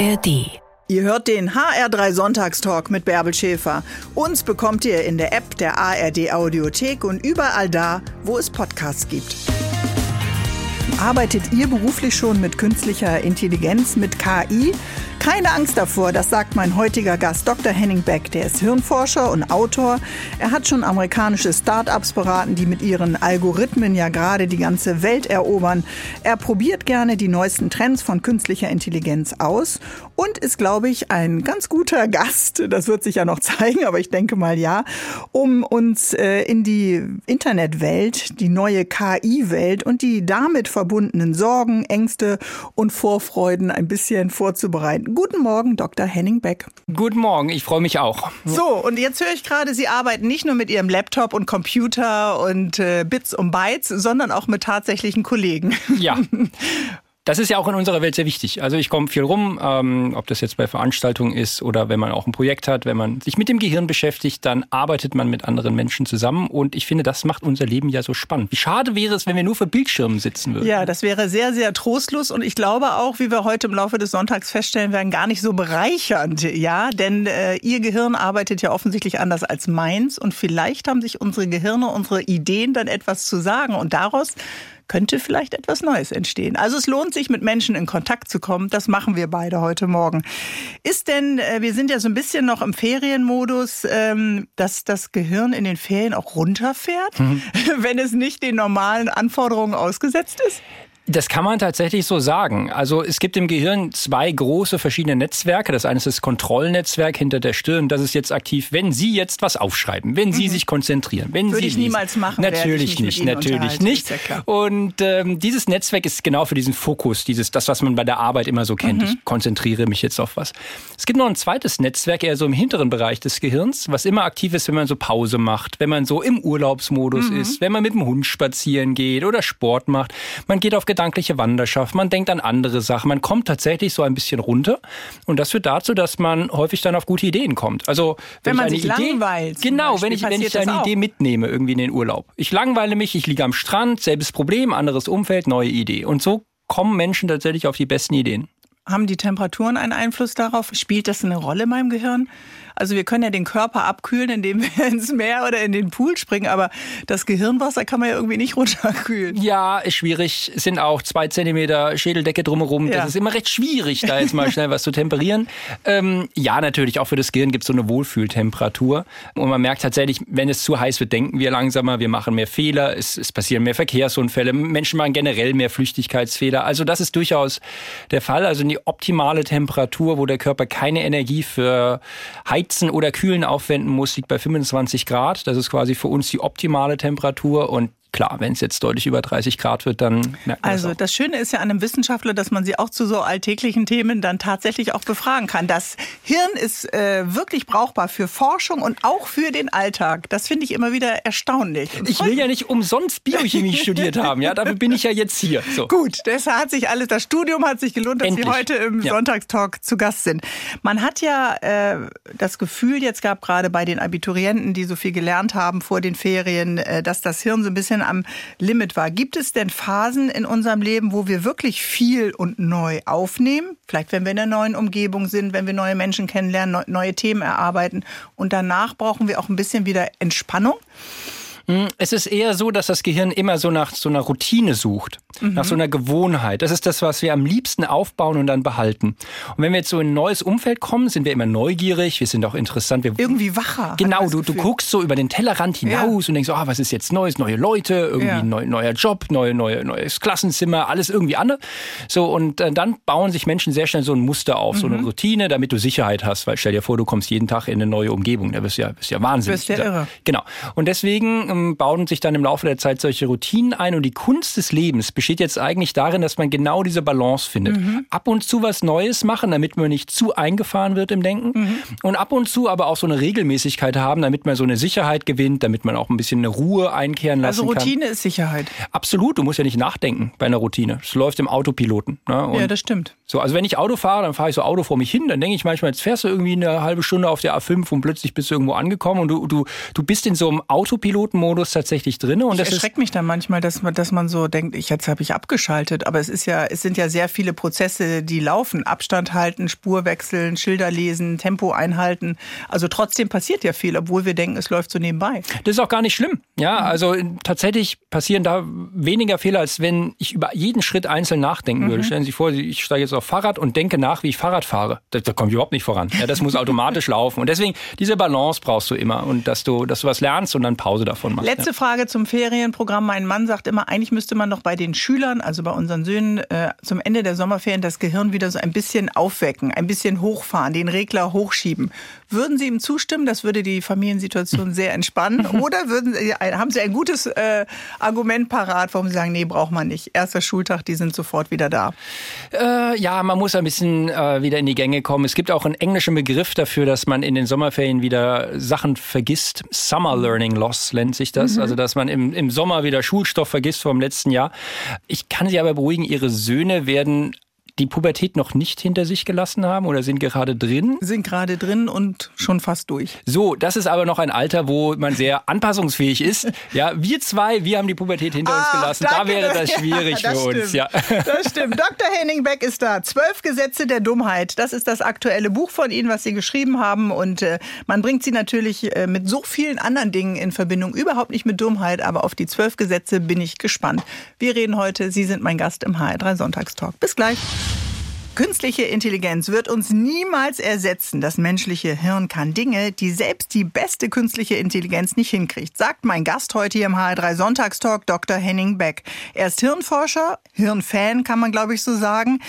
ARD. Ihr hört den HR3 Sonntagstalk mit Bärbel Schäfer. Uns bekommt ihr in der App der ARD Audiothek und überall da, wo es Podcasts gibt. Arbeitet ihr beruflich schon mit künstlicher Intelligenz, mit KI? Keine Angst davor, das sagt mein heutiger Gast Dr. Henning Beck. Der ist Hirnforscher und Autor. Er hat schon amerikanische Start-ups beraten, die mit ihren Algorithmen ja gerade die ganze Welt erobern. Er probiert gerne die neuesten Trends von künstlicher Intelligenz aus und ist, glaube ich, ein ganz guter Gast. Das wird sich ja noch zeigen, aber ich denke mal ja, um uns äh, in die Internetwelt, die neue KI-Welt und die damit verbundenen Sorgen, Ängste und Vorfreuden ein bisschen vorzubereiten. Guten Morgen, Dr. Henning Beck. Guten Morgen, ich freue mich auch. So, und jetzt höre ich gerade, Sie arbeiten nicht nur mit Ihrem Laptop und Computer und äh, Bits und Bytes, sondern auch mit tatsächlichen Kollegen. Ja. Das ist ja auch in unserer Welt sehr wichtig. Also ich komme viel rum, ähm, ob das jetzt bei Veranstaltungen ist oder wenn man auch ein Projekt hat, wenn man sich mit dem Gehirn beschäftigt, dann arbeitet man mit anderen Menschen zusammen. Und ich finde, das macht unser Leben ja so spannend. Wie schade wäre es, wenn wir nur vor Bildschirmen sitzen würden. Ja, das wäre sehr, sehr trostlos und ich glaube auch, wie wir heute im Laufe des Sonntags feststellen werden, gar nicht so bereichernd. Ja, denn äh, Ihr Gehirn arbeitet ja offensichtlich anders als meins und vielleicht haben sich unsere Gehirne, unsere Ideen dann etwas zu sagen und daraus könnte vielleicht etwas Neues entstehen. Also es lohnt sich, mit Menschen in Kontakt zu kommen. Das machen wir beide heute Morgen. Ist denn, äh, wir sind ja so ein bisschen noch im Ferienmodus, ähm, dass das Gehirn in den Ferien auch runterfährt, mhm. wenn es nicht den normalen Anforderungen ausgesetzt ist? Das kann man tatsächlich so sagen. Also es gibt im Gehirn zwei große verschiedene Netzwerke. Das eine ist das Kontrollnetzwerk hinter der Stirn. Das ist jetzt aktiv, wenn Sie jetzt was aufschreiben, wenn Sie mhm. sich konzentrieren, wenn Würde Sie ich niemals machen. Natürlich nicht, natürlich nicht. Ja Und ähm, dieses Netzwerk ist genau für diesen Fokus, dieses das, was man bei der Arbeit immer so kennt. Mhm. Ich konzentriere mich jetzt auf was. Es gibt noch ein zweites Netzwerk, eher so im hinteren Bereich des Gehirns, was immer aktiv ist, wenn man so Pause macht, wenn man so im Urlaubsmodus mhm. ist, wenn man mit dem Hund spazieren geht oder Sport macht. Man geht auf Gedanken gedankliche Wanderschaft, man denkt an andere Sachen, man kommt tatsächlich so ein bisschen runter und das führt dazu, dass man häufig dann auf gute Ideen kommt. Also wenn, wenn man eine sich Idee, langweilt. Genau, wenn ich, wenn ich eine Idee mitnehme irgendwie in den Urlaub. Ich langweile mich, ich liege am Strand, selbes Problem, anderes Umfeld, neue Idee. Und so kommen Menschen tatsächlich auf die besten Ideen. Haben die Temperaturen einen Einfluss darauf? Spielt das eine Rolle in meinem Gehirn? Also wir können ja den Körper abkühlen, indem wir ins Meer oder in den Pool springen, aber das Gehirnwasser kann man ja irgendwie nicht runterkühlen. Ja, ist schwierig. Es sind auch zwei Zentimeter Schädeldecke drumherum. Ja. Das ist immer recht schwierig, da jetzt mal schnell was zu temperieren. Ähm, ja, natürlich, auch für das Gehirn gibt es so eine Wohlfühltemperatur. Und man merkt tatsächlich, wenn es zu heiß wird, denken wir langsamer, wir machen mehr Fehler, es, es passieren mehr Verkehrsunfälle, Menschen machen generell mehr Flüchtigkeitsfehler. Also das ist durchaus der Fall. Also die optimale Temperatur, wo der Körper keine Energie für Heiz Heizen oder Kühlen aufwenden muss, liegt bei 25 Grad. Das ist quasi für uns die optimale Temperatur und Klar, wenn es jetzt deutlich über 30 Grad wird, dann merkt man Also das, das Schöne ist ja an einem Wissenschaftler, dass man sie auch zu so alltäglichen Themen dann tatsächlich auch befragen kann. Das Hirn ist äh, wirklich brauchbar für Forschung und auch für den Alltag. Das finde ich immer wieder erstaunlich. Ich will ja nicht umsonst Biochemie studiert haben, ja, dafür bin ich ja jetzt hier. So. Gut, deshalb hat sich alles, das Studium hat sich gelohnt, dass Endlich. Sie heute im ja. Sonntagstalk zu Gast sind. Man hat ja äh, das Gefühl, jetzt gab gerade bei den Abiturienten, die so viel gelernt haben vor den Ferien, äh, dass das Hirn so ein bisschen bisschen am Limit war. Gibt es denn Phasen in unserem Leben, wo wir wirklich viel und neu aufnehmen? Vielleicht, wenn wir in einer neuen Umgebung sind, wenn wir neue Menschen kennenlernen, neue Themen erarbeiten. Und danach brauchen wir auch ein bisschen wieder Entspannung? Hm, es ist eher so, dass das Gehirn immer so nach so einer Routine sucht, mhm. nach so einer Gewohnheit. Das ist das, was wir am liebsten aufbauen und dann behalten. Und wenn wir jetzt so in ein neues Umfeld kommen, sind wir immer neugierig, wir sind auch interessant. Wir irgendwie wacher. Genau, du, du guckst so über den Tellerrand hinaus ja. und denkst, so, ah, was ist jetzt Neues, neue Leute, irgendwie ja. neu, neuer Job, neue, neue, neues Klassenzimmer, alles irgendwie anders. So, und äh, dann bauen sich Menschen sehr schnell so ein Muster auf, mhm. so eine mhm. Routine, damit du Sicherheit hast. Weil stell dir vor, du kommst jeden Tag in eine neue Umgebung. Da bist ja, bist ja wahnsinnig. Du bist ja irre. Genau. Und deswegen ähm, bauen sich dann im Laufe der Zeit solche Routinen ein. Und die Kunst des Lebens besteht jetzt eigentlich darin, dass man genau diese Balance findet. Mhm. Ab und zu was Neues machen, damit man nicht zu eingefahren wird im Denken. Mhm. Und ab und zu aber auch so eine Regelmäßigkeit haben, damit man so eine Sicherheit gewinnt, damit man auch ein bisschen eine Ruhe einkehren lassen kann. Also Routine kann. ist Sicherheit. Absolut. Du musst ja nicht nachdenken bei einer Routine. Es läuft im Autopiloten. Ne? ja, das stimmt. So, also wenn ich Auto fahre, dann fahre ich so Auto vor mich hin, dann denke ich manchmal, jetzt fährst du irgendwie eine halbe Stunde auf der A5 und plötzlich bist du irgendwo angekommen und du, du, du bist in so einem Autopiloten Flugmodus tatsächlich drin. Und ich das erschreckt mich dann manchmal, dass man, dass man so denkt, ich, jetzt habe ich abgeschaltet. Aber es ist ja, es sind ja sehr viele Prozesse, die laufen. Abstand halten, Spur wechseln, Schilder lesen, Tempo einhalten. Also trotzdem passiert ja viel, obwohl wir denken, es läuft so nebenbei. Das ist auch gar nicht schlimm. Ja, also tatsächlich passieren da weniger Fehler, als wenn ich über jeden Schritt einzeln nachdenken mhm. würde. Stellen Sie sich vor, ich steige jetzt auf Fahrrad und denke nach, wie ich Fahrrad fahre. Da, da komme ich überhaupt nicht voran. Ja, das muss automatisch laufen. Und deswegen, diese Balance brauchst du immer. Und dass du, dass du was lernst und dann Pause davon machst. Letzte ja. Frage zum Ferienprogramm. Mein Mann sagt immer, eigentlich müsste man doch bei den Schülern, also bei unseren Söhnen, äh, zum Ende der Sommerferien das Gehirn wieder so ein bisschen aufwecken, ein bisschen hochfahren, den Regler hochschieben. Würden Sie ihm zustimmen? Das würde die Familiensituation sehr entspannen. Oder würden Sie, haben Sie ein gutes äh, Argument parat, warum Sie sagen, nee, braucht man nicht. Erster Schultag, die sind sofort wieder da. Äh, ja, man muss ein bisschen äh, wieder in die Gänge kommen. Es gibt auch einen englischen Begriff dafür, dass man in den Sommerferien wieder Sachen vergisst. Summer Learning Loss nennt sich das. Mhm. Also, dass man im, im Sommer wieder Schulstoff vergisst vom letzten Jahr. Ich kann Sie aber beruhigen, Ihre Söhne werden die Pubertät noch nicht hinter sich gelassen haben oder sind gerade drin? Sind gerade drin und schon fast durch. So, das ist aber noch ein Alter, wo man sehr anpassungsfähig ist. Ja, wir zwei, wir haben die Pubertät hinter ah, uns gelassen. Danke. Da wäre das schwierig ja, das für stimmt. uns. Ja. Das stimmt. Dr. Henning Beck ist da. Zwölf Gesetze der Dummheit. Das ist das aktuelle Buch von Ihnen, was Sie geschrieben haben. Und äh, man bringt sie natürlich äh, mit so vielen anderen Dingen in Verbindung. Überhaupt nicht mit Dummheit, aber auf die zwölf Gesetze bin ich gespannt. Wir reden heute. Sie sind mein Gast im HR3 Sonntagstalk. Bis gleich. Künstliche Intelligenz wird uns niemals ersetzen. Das menschliche Hirn kann Dinge, die selbst die beste künstliche Intelligenz nicht hinkriegt, sagt mein Gast heute hier im HR3 Sonntagstalk, Dr. Henning Beck. Er ist Hirnforscher, Hirnfan, kann man glaube ich so sagen.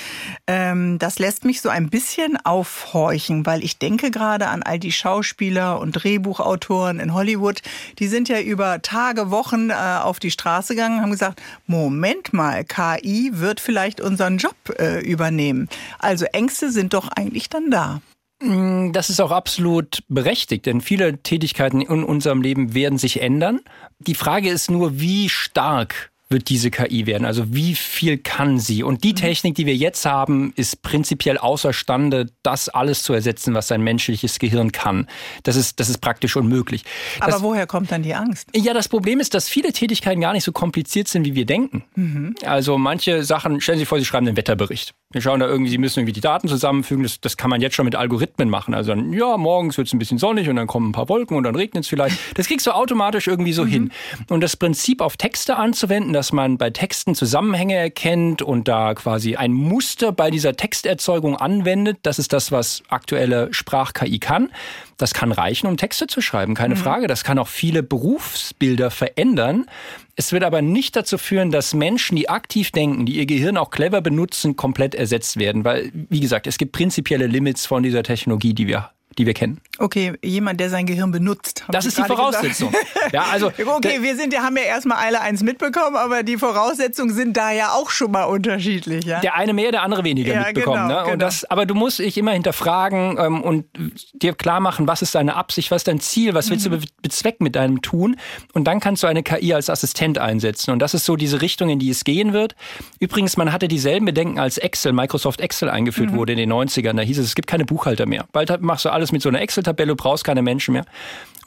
Ähm, das lässt mich so ein bisschen aufhorchen, weil ich denke gerade an all die Schauspieler und Drehbuchautoren in Hollywood. Die sind ja über Tage, Wochen äh, auf die Straße gegangen, haben gesagt, Moment mal, KI wird vielleicht unseren Job äh, übernehmen. Also Ängste sind doch eigentlich dann da. Mm, das ist auch absolut berechtigt, denn viele Tätigkeiten in unserem Leben werden sich ändern. Die Frage ist nur, wie stark wird diese KI werden? Also wie viel kann sie? Und die mhm. Technik, die wir jetzt haben, ist prinzipiell außerstande, das alles zu ersetzen, was ein menschliches Gehirn kann. Das ist, das ist praktisch unmöglich. Aber das, woher kommt dann die Angst? Ja, das Problem ist, dass viele Tätigkeiten gar nicht so kompliziert sind, wie wir denken. Mhm. Also manche Sachen, stellen Sie sich vor, Sie schreiben den Wetterbericht. Wir schauen da irgendwie, Sie müssen irgendwie die Daten zusammenfügen. Das, das kann man jetzt schon mit Algorithmen machen. Also dann, ja, morgens wird es ein bisschen sonnig und dann kommen ein paar Wolken und dann regnet es vielleicht. Das kriegst du automatisch irgendwie so mhm. hin. Und das Prinzip auf Texte anzuwenden, dass man bei Texten Zusammenhänge erkennt und da quasi ein Muster bei dieser Texterzeugung anwendet. Das ist das, was aktuelle Sprach-KI kann. Das kann reichen, um Texte zu schreiben, keine mhm. Frage. Das kann auch viele Berufsbilder verändern. Es wird aber nicht dazu führen, dass Menschen, die aktiv denken, die ihr Gehirn auch clever benutzen, komplett ersetzt werden. Weil, wie gesagt, es gibt prinzipielle Limits von dieser Technologie, die wir die wir kennen. Okay, jemand, der sein Gehirn benutzt. Das ist die Voraussetzung. ja, also okay, wir sind, haben ja erstmal alle eins mitbekommen, aber die Voraussetzungen sind da ja auch schon mal unterschiedlich. Ja? Der eine mehr, der andere weniger ja, mitbekommen. Genau, ne? und genau. das, aber du musst dich immer hinterfragen ähm, und dir klar machen, was ist deine Absicht, was ist dein Ziel, was willst mhm. du bezwecken mit deinem Tun. Und dann kannst du eine KI als Assistent einsetzen. Und das ist so diese Richtung, in die es gehen wird. Übrigens, man hatte dieselben Bedenken, als Excel, Microsoft Excel eingeführt mhm. wurde in den 90ern. Da hieß es, es gibt keine Buchhalter mehr. Bald machst du alles alles mit so einer Excel-Tabelle, brauchst keine Menschen mehr.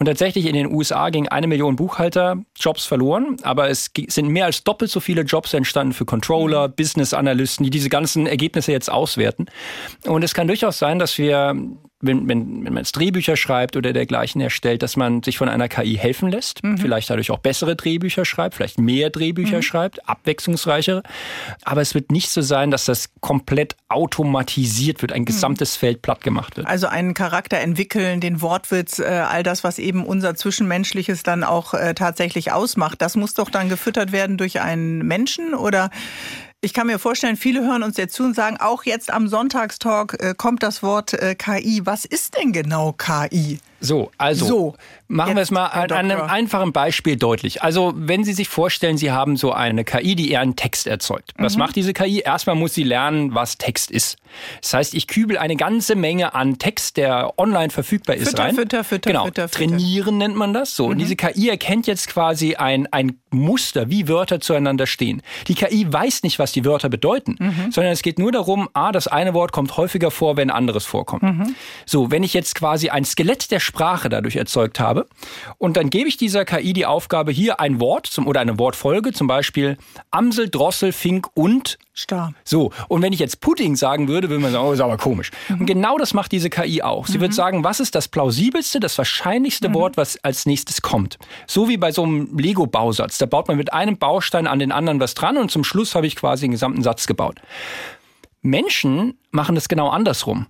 Und tatsächlich in den USA ging eine Million Buchhalter Jobs verloren, aber es sind mehr als doppelt so viele Jobs entstanden für Controller, Business Analysten, die diese ganzen Ergebnisse jetzt auswerten. Und es kann durchaus sein, dass wir wenn, wenn, wenn man jetzt Drehbücher schreibt oder dergleichen erstellt, dass man sich von einer KI helfen lässt, mhm. vielleicht dadurch auch bessere Drehbücher schreibt, vielleicht mehr Drehbücher mhm. schreibt, abwechslungsreichere. Aber es wird nicht so sein, dass das komplett automatisiert wird, ein mhm. gesamtes. Feld platt gemacht wird. Also einen Charakter entwickeln, den Wortwitz, äh, all das, was eben unser Zwischenmenschliches dann auch äh, tatsächlich ausmacht, das muss doch dann gefüttert werden durch einen Menschen oder ich kann mir vorstellen, viele hören uns jetzt zu und sagen, auch jetzt am Sonntagstalk äh, kommt das Wort äh, KI. Was ist denn genau KI? So, also so, machen wir es mal an einem einfachen Beispiel deutlich. Also, wenn Sie sich vorstellen, Sie haben so eine KI, die eher einen Text erzeugt. Was mhm. macht diese KI? Erstmal muss sie lernen, was Text ist. Das heißt, ich kübel eine ganze Menge an Text, der online verfügbar ist, Fütter, rein. Fütter, Fütter, genau. Fütter, Fütter. Trainieren nennt man das. So. Mhm. Und diese KI erkennt jetzt quasi ein, ein Muster, wie Wörter zueinander stehen. Die KI weiß nicht, was die Wörter bedeuten, mhm. sondern es geht nur darum, ah, das eine Wort kommt häufiger vor, wenn anderes vorkommt. Mhm. So, wenn ich jetzt quasi ein Skelett der Sprache Sprache dadurch erzeugt habe. Und dann gebe ich dieser KI die Aufgabe, hier ein Wort zum, oder eine Wortfolge, zum Beispiel Amsel, Drossel, Fink und Star. So, und wenn ich jetzt Pudding sagen würde, würde man sagen, oh, ist aber komisch. Mhm. Und genau das macht diese KI auch. Sie mhm. wird sagen, was ist das plausibelste, das wahrscheinlichste mhm. Wort, was als nächstes kommt. So wie bei so einem Lego-Bausatz. Da baut man mit einem Baustein an den anderen was dran und zum Schluss habe ich quasi den gesamten Satz gebaut. Menschen machen das genau andersrum.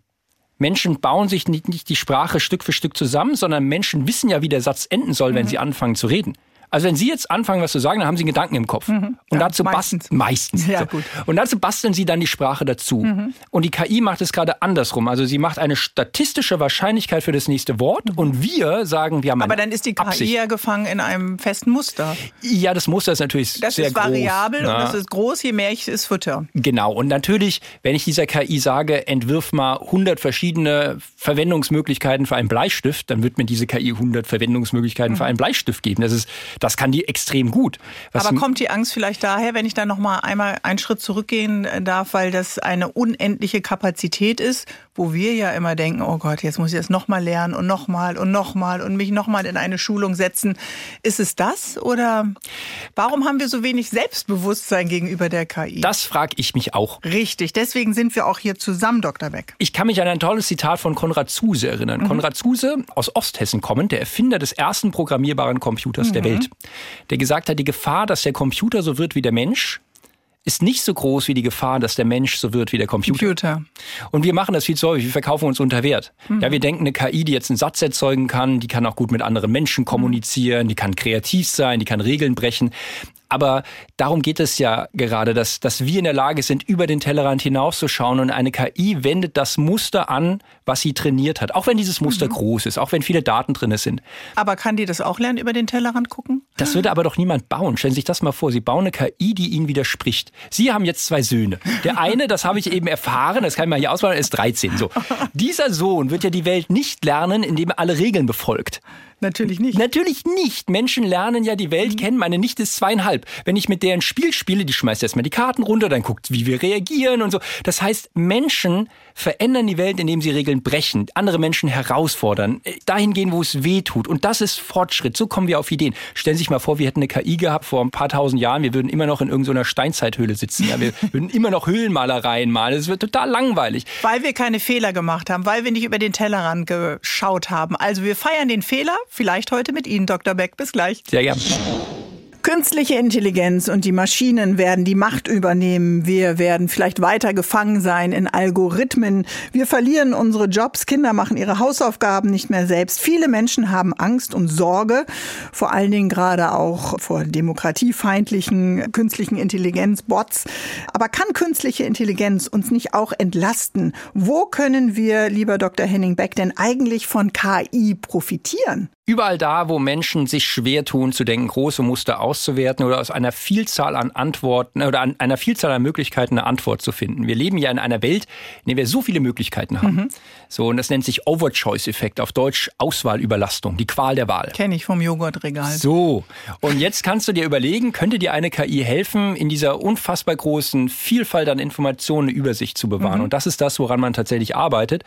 Menschen bauen sich nicht, nicht die Sprache Stück für Stück zusammen, sondern Menschen wissen ja, wie der Satz enden soll, wenn mhm. sie anfangen zu reden. Also wenn Sie jetzt anfangen, was zu sagen, dann haben Sie einen Gedanken im Kopf. Mhm. Und ja, dazu meistens. meistens. Ja, so. gut. Und dazu basteln Sie dann die Sprache dazu. Mhm. Und die KI macht es gerade andersrum. Also sie macht eine statistische Wahrscheinlichkeit für das nächste Wort mhm. und wir sagen, wir haben Aber dann ist die KI Absicht. ja gefangen in einem festen Muster. Ja, das Muster ist natürlich das sehr groß. Das ist variabel und das ist groß, je mehr ich es fütter. Genau. Und natürlich, wenn ich dieser KI sage, entwirf mal 100 verschiedene Verwendungsmöglichkeiten für einen Bleistift, dann wird mir diese KI 100 Verwendungsmöglichkeiten für mhm. einen Bleistift geben. Das ist das kann die extrem gut. Was Aber kommt die Angst vielleicht daher, wenn ich da noch mal einmal einen Schritt zurückgehen darf, weil das eine unendliche Kapazität ist, wo wir ja immer denken, oh Gott, jetzt muss ich das noch mal lernen und noch mal und noch mal und mich noch mal in eine Schulung setzen. Ist es das oder warum haben wir so wenig Selbstbewusstsein gegenüber der KI? Das frage ich mich auch. Richtig, deswegen sind wir auch hier zusammen, Dr. Beck. Ich kann mich an ein tolles Zitat von Konrad Zuse erinnern. Mhm. Konrad Zuse, aus Osthessen kommend, der Erfinder des ersten programmierbaren Computers mhm. der Welt der gesagt hat, die Gefahr, dass der Computer so wird wie der Mensch, ist nicht so groß wie die Gefahr, dass der Mensch so wird wie der Computer. Computer. Und wir machen das viel zu häufig. Wir verkaufen uns unter Wert. Mhm. Ja, wir denken, eine KI, die jetzt einen Satz erzeugen kann, die kann auch gut mit anderen Menschen kommunizieren, die kann kreativ sein, die kann Regeln brechen. Aber darum geht es ja gerade, dass, dass wir in der Lage sind, über den Tellerrand hinauszuschauen und eine KI wendet das Muster an, was sie trainiert hat. Auch wenn dieses Muster mhm. groß ist, auch wenn viele Daten drin sind. Aber kann die das auch lernen, über den Tellerrand gucken? Das würde aber doch niemand bauen. Stellen Sie sich das mal vor. Sie bauen eine KI, die Ihnen widerspricht. Sie haben jetzt zwei Söhne. Der eine, das habe ich eben erfahren, das kann ich mal hier auswählen, ist 13. So. Dieser Sohn wird ja die Welt nicht lernen, indem er alle Regeln befolgt. Natürlich nicht. Natürlich nicht. Menschen lernen ja die Welt mhm. kennen. Meine Nichte ist zweieinhalb. Wenn ich mit der ein Spiel spiele, die schmeißt erstmal die Karten runter, dann guckt, wie wir reagieren und so. Das heißt, Menschen verändern die Welt, indem sie Regeln brechen, andere Menschen herausfordern, äh, dahin gehen, wo es weh tut. Und das ist Fortschritt. So kommen wir auf Ideen. Stellen Sie sich mal vor, wir hätten eine KI gehabt vor ein paar tausend Jahren. Wir würden immer noch in irgendeiner Steinzeithöhle sitzen. Ja, wir würden immer noch Höhlenmalereien malen. Es wird total langweilig. Weil wir keine Fehler gemacht haben, weil wir nicht über den Tellerrand geschaut haben. Also wir feiern den Fehler, vielleicht heute mit Ihnen, Dr. Beck. Bis gleich. Sehr gern. Künstliche Intelligenz und die Maschinen werden die Macht übernehmen. Wir werden vielleicht weiter gefangen sein in Algorithmen. Wir verlieren unsere Jobs. Kinder machen ihre Hausaufgaben nicht mehr selbst. Viele Menschen haben Angst und Sorge, vor allen Dingen gerade auch vor demokratiefeindlichen künstlichen Intelligenz-Bots. Aber kann künstliche Intelligenz uns nicht auch entlasten? Wo können wir, lieber Dr. Henning Beck, denn eigentlich von KI profitieren? Überall da, wo Menschen sich schwer tun, zu denken, große Muster auszuwerten oder aus einer Vielzahl an Antworten oder an einer Vielzahl an Möglichkeiten eine Antwort zu finden. Wir leben ja in einer Welt, in der wir so viele Möglichkeiten haben. Mhm. So, und das nennt sich Overchoice-Effekt, auf Deutsch Auswahlüberlastung, die Qual der Wahl. Kenne ich vom Joghurtregal. So, und jetzt kannst du dir überlegen, könnte dir eine KI helfen, in dieser unfassbar großen Vielfalt an Informationen eine Übersicht zu bewahren? Mhm. Und das ist das, woran man tatsächlich arbeitet.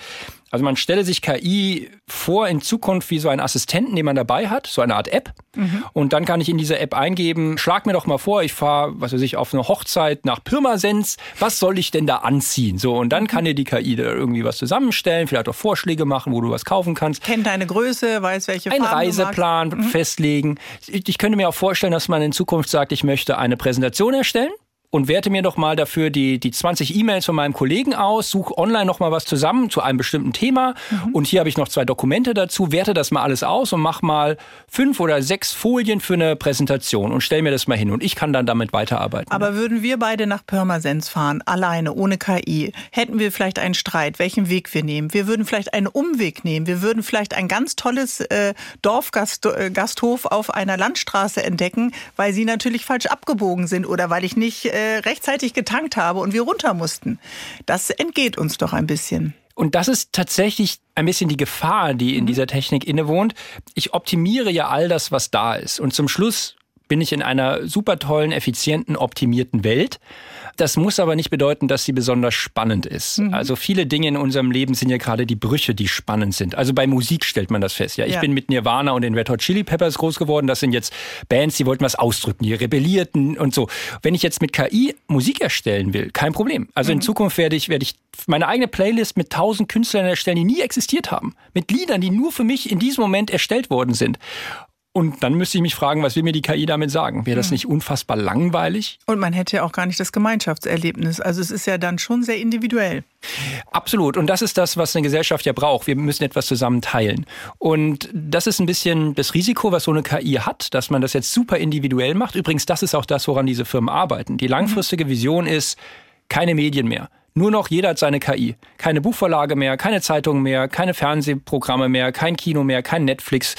Also man stelle sich KI vor in Zukunft wie so ein Assistenten, den man dabei hat, so eine Art App. Mhm. Und dann kann ich in diese App eingeben, schlag mir doch mal vor, ich fahre, was weiß ich, auf eine Hochzeit nach Pirmasens. Was soll ich denn da anziehen? So, und dann mhm. kann dir die KI da irgendwie was zusammenstellen, vielleicht auch Vorschläge machen, wo du was kaufen kannst. Kennt deine Größe, weiß welche Ein Reiseplan mhm. festlegen. Ich könnte mir auch vorstellen, dass man in Zukunft sagt, ich möchte eine Präsentation erstellen und werte mir doch mal dafür die, die 20 E-Mails von meinem Kollegen aus, suche online noch mal was zusammen zu einem bestimmten Thema mhm. und hier habe ich noch zwei Dokumente dazu, werte das mal alles aus und mach mal fünf oder sechs Folien für eine Präsentation und stell mir das mal hin und ich kann dann damit weiterarbeiten. Aber würden wir beide nach Pirmasens fahren, alleine, ohne KI, hätten wir vielleicht einen Streit, welchen Weg wir nehmen. Wir würden vielleicht einen Umweg nehmen. Wir würden vielleicht ein ganz tolles äh, Dorfgasthof äh, auf einer Landstraße entdecken, weil sie natürlich falsch abgebogen sind oder weil ich nicht äh, rechtzeitig getankt habe und wir runter mussten. Das entgeht uns doch ein bisschen. Und das ist tatsächlich ein bisschen die Gefahr, die in mhm. dieser Technik innewohnt. Ich optimiere ja all das, was da ist. Und zum Schluss bin ich in einer super tollen, effizienten, optimierten Welt. Das muss aber nicht bedeuten, dass sie besonders spannend ist. Mhm. Also viele Dinge in unserem Leben sind ja gerade die Brüche, die spannend sind. Also bei Musik stellt man das fest. Ja, ich ja. bin mit Nirvana und den Red Hot Chili Peppers groß geworden. Das sind jetzt Bands, die wollten was ausdrücken, die rebellierten und so. Wenn ich jetzt mit KI Musik erstellen will, kein Problem. Also mhm. in Zukunft werde ich, werde ich meine eigene Playlist mit tausend Künstlern erstellen, die nie existiert haben. Mit Liedern, die nur für mich in diesem Moment erstellt worden sind. Und dann müsste ich mich fragen, was will mir die KI damit sagen? Wäre das hm. nicht unfassbar langweilig? Und man hätte ja auch gar nicht das Gemeinschaftserlebnis. Also es ist ja dann schon sehr individuell. Absolut. Und das ist das, was eine Gesellschaft ja braucht. Wir müssen etwas zusammen teilen. Und das ist ein bisschen das Risiko, was so eine KI hat, dass man das jetzt super individuell macht. Übrigens, das ist auch das, woran diese Firmen arbeiten. Die langfristige Vision ist, keine Medien mehr. Nur noch jeder hat seine KI. Keine Buchverlage mehr, keine Zeitungen mehr, keine Fernsehprogramme mehr, kein Kino mehr, kein Netflix,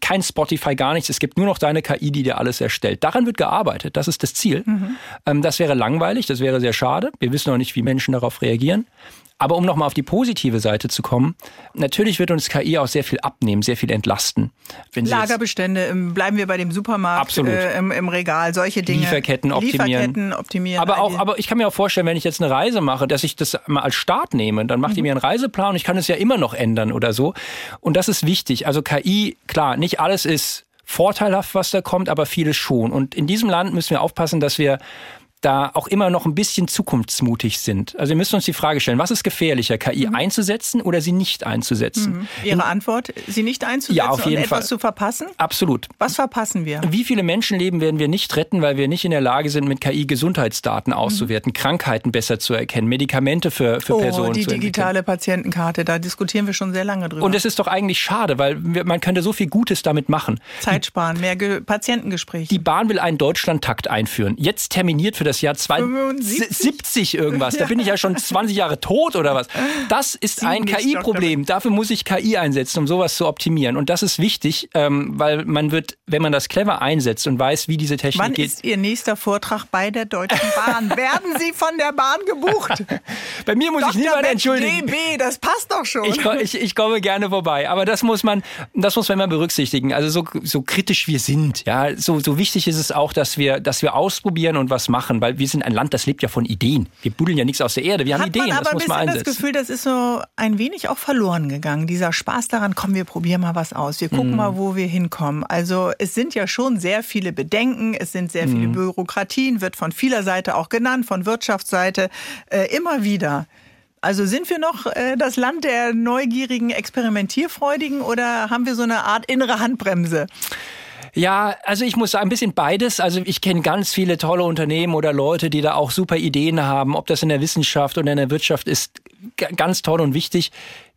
kein Spotify, gar nichts. Es gibt nur noch deine KI, die dir alles erstellt. Daran wird gearbeitet. Das ist das Ziel. Mhm. Ähm, das wäre langweilig, das wäre sehr schade. Wir wissen noch nicht, wie Menschen darauf reagieren. Aber um nochmal auf die positive Seite zu kommen, natürlich wird uns KI auch sehr viel abnehmen, sehr viel entlasten. Lagerbestände, bleiben wir bei dem Supermarkt, äh, im, im, Regal, solche Dinge. Lieferketten optimieren. Lieferketten optimieren. Aber auch, aber ich kann mir auch vorstellen, wenn ich jetzt eine Reise mache, dass ich das mal als Start nehme, dann macht mhm. die mir einen Reiseplan und ich kann es ja immer noch ändern oder so. Und das ist wichtig. Also KI, klar, nicht alles ist vorteilhaft, was da kommt, aber vieles schon. Und in diesem Land müssen wir aufpassen, dass wir da auch immer noch ein bisschen zukunftsmutig sind. Also wir müssen uns die Frage stellen, was ist gefährlicher, KI mhm. einzusetzen oder sie nicht einzusetzen? Mhm. Ihre Antwort, sie nicht einzusetzen ja, auf jeden und etwas Fall. zu verpassen? Absolut. Was verpassen wir? Wie viele Menschenleben werden wir nicht retten, weil wir nicht in der Lage sind, mit KI Gesundheitsdaten auszuwerten, mhm. Krankheiten besser zu erkennen, Medikamente für, für oh, Personen die digitale Patientenkarte, da diskutieren wir schon sehr lange drüber. Und es ist doch eigentlich schade, weil wir, man könnte so viel Gutes damit machen. Zeit sparen, mehr Ge Patientengespräche. Die Bahn will einen Deutschlandtakt einführen. Jetzt terminiert für das Jahr 2070 irgendwas. Da bin ich ja schon 20 Jahre tot oder was. Das ist ein KI-Problem. Dafür muss ich KI einsetzen, um sowas zu optimieren. Und das ist wichtig, ähm, weil man wird, wenn man das clever einsetzt und weiß, wie diese Technik Wann geht. Wann ist Ihr nächster Vortrag bei der Deutschen Bahn? Werden Sie von der Bahn gebucht? bei mir muss Dr. ich niemand entschuldigen. DB, das passt doch schon. Ich, ich, ich, komme gerne vorbei. Aber das muss man, das muss man immer berücksichtigen. Also so, so kritisch wir sind, ja, so, so wichtig ist es auch, dass wir, dass wir ausprobieren und was machen, weil wir sind ein Land, das lebt ja von Ideen. Wir buddeln ja nichts aus der Erde, wir Hat haben Ideen, man aber das muss man einsetzen. das Gefühl, das ist so ein wenig auch verloren gegangen. Dieser Spaß daran, komm, wir probieren mal was aus. Wir gucken mm. mal, wo wir hinkommen. Also es sind ja schon sehr viele Bedenken, es sind sehr viele mm. Bürokratien, wird von vieler Seite auch genannt, von Wirtschaftsseite äh, immer wieder. Also sind wir noch äh, das Land der neugierigen, experimentierfreudigen oder haben wir so eine Art innere Handbremse? Ja, also ich muss sagen, ein bisschen beides. Also ich kenne ganz viele tolle Unternehmen oder Leute, die da auch super Ideen haben, ob das in der Wissenschaft oder in der Wirtschaft ist, ganz toll und wichtig.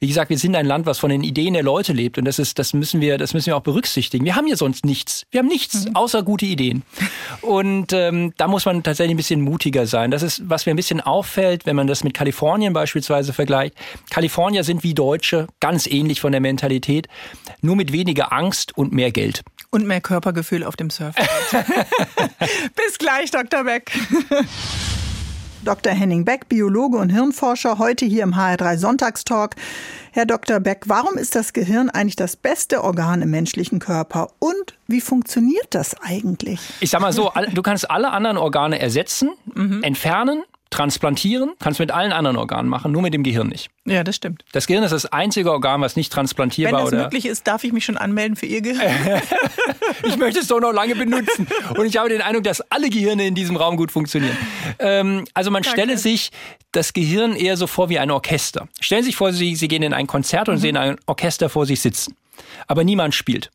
Wie gesagt, wir sind ein Land, was von den Ideen der Leute lebt und das ist, das müssen wir, das müssen wir auch berücksichtigen. Wir haben hier sonst nichts. Wir haben nichts mhm. außer gute Ideen. Und ähm, da muss man tatsächlich ein bisschen mutiger sein. Das ist, was mir ein bisschen auffällt, wenn man das mit Kalifornien beispielsweise vergleicht. Kalifornier sind wie Deutsche, ganz ähnlich von der Mentalität, nur mit weniger Angst und mehr Geld. Und mehr Körpergefühl auf dem Surfboard. Bis gleich, Dr. Beck. Dr. Henning Beck, Biologe und Hirnforscher, heute hier im HR3 Sonntagstalk. Herr Dr. Beck, warum ist das Gehirn eigentlich das beste Organ im menschlichen Körper? Und wie funktioniert das eigentlich? Ich sag mal so, du kannst alle anderen Organe ersetzen, mhm. entfernen, transplantieren kannst du mit allen anderen Organen machen, nur mit dem Gehirn nicht. Ja, das stimmt. Das Gehirn ist das einzige Organ, was nicht transplantierbar ist. Wenn das möglich ist, darf ich mich schon anmelden für Ihr Gehirn? ich möchte es doch noch lange benutzen. Und ich habe den Eindruck, dass alle Gehirne in diesem Raum gut funktionieren. Ähm, also man Danke. stelle sich das Gehirn eher so vor wie ein Orchester. Stellen Sie sich vor, Sie, Sie gehen in ein Konzert und mhm. sehen ein Orchester vor sich sitzen. Aber niemand spielt.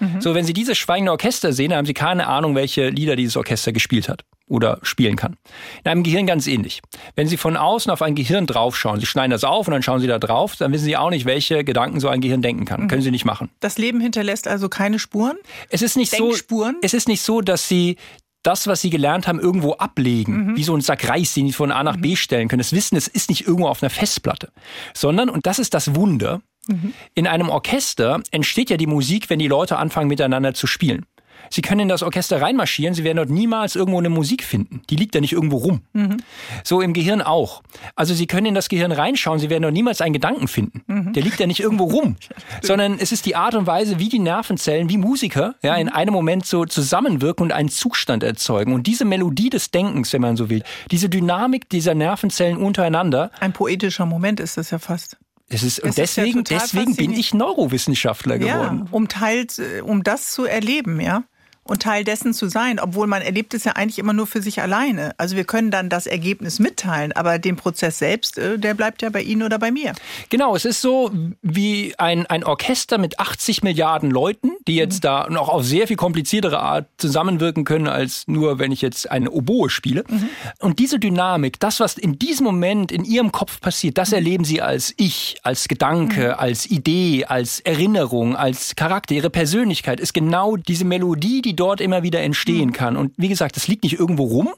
Mhm. So, wenn Sie dieses schweigende Orchester sehen, haben Sie keine Ahnung, welche Lieder dieses Orchester gespielt hat oder spielen kann. In einem Gehirn ganz ähnlich. Wenn Sie von außen auf ein Gehirn draufschauen, Sie schneiden das auf und dann schauen Sie da drauf, dann wissen Sie auch nicht, welche Gedanken so ein Gehirn denken kann. Mhm. Können Sie nicht machen. Das Leben hinterlässt also keine Spuren? Es ist nicht so, es ist nicht so, dass Sie das, was sie gelernt haben, irgendwo ablegen, mhm. wie so ein Sack Reis, den sie von A nach B mhm. stellen können. Das Wissen, es ist nicht irgendwo auf einer Festplatte, sondern, und das ist das Wunder, mhm. in einem Orchester entsteht ja die Musik, wenn die Leute anfangen miteinander zu spielen. Sie können in das Orchester reinmarschieren, Sie werden dort niemals irgendwo eine Musik finden. Die liegt da nicht irgendwo rum. Mhm. So im Gehirn auch. Also Sie können in das Gehirn reinschauen, Sie werden dort niemals einen Gedanken finden. Mhm. Der liegt da nicht irgendwo rum. Sondern es ist die Art und Weise, wie die Nervenzellen, wie Musiker, ja, in mhm. einem Moment so zusammenwirken und einen Zustand erzeugen. Und diese Melodie des Denkens, wenn man so will, diese Dynamik dieser Nervenzellen untereinander. Ein poetischer Moment ist das ja fast. Es ist, und deswegen, ist ja deswegen bin ich Neurowissenschaftler geworden. Ja, um teils, um das zu erleben, ja und Teil dessen zu sein, obwohl man erlebt es ja eigentlich immer nur für sich alleine. Also wir können dann das Ergebnis mitteilen, aber den Prozess selbst, äh, der bleibt ja bei Ihnen oder bei mir. Genau, es ist so wie ein, ein Orchester mit 80 Milliarden Leuten, die jetzt mhm. da noch auf sehr viel kompliziertere Art zusammenwirken können, als nur, wenn ich jetzt eine Oboe spiele. Mhm. Und diese Dynamik, das, was in diesem Moment in Ihrem Kopf passiert, das mhm. erleben Sie als Ich, als Gedanke, mhm. als Idee, als Erinnerung, als Charakter. Ihre Persönlichkeit ist genau diese Melodie, die dort immer wieder entstehen mhm. kann. Und wie gesagt, das liegt nicht irgendwo rum.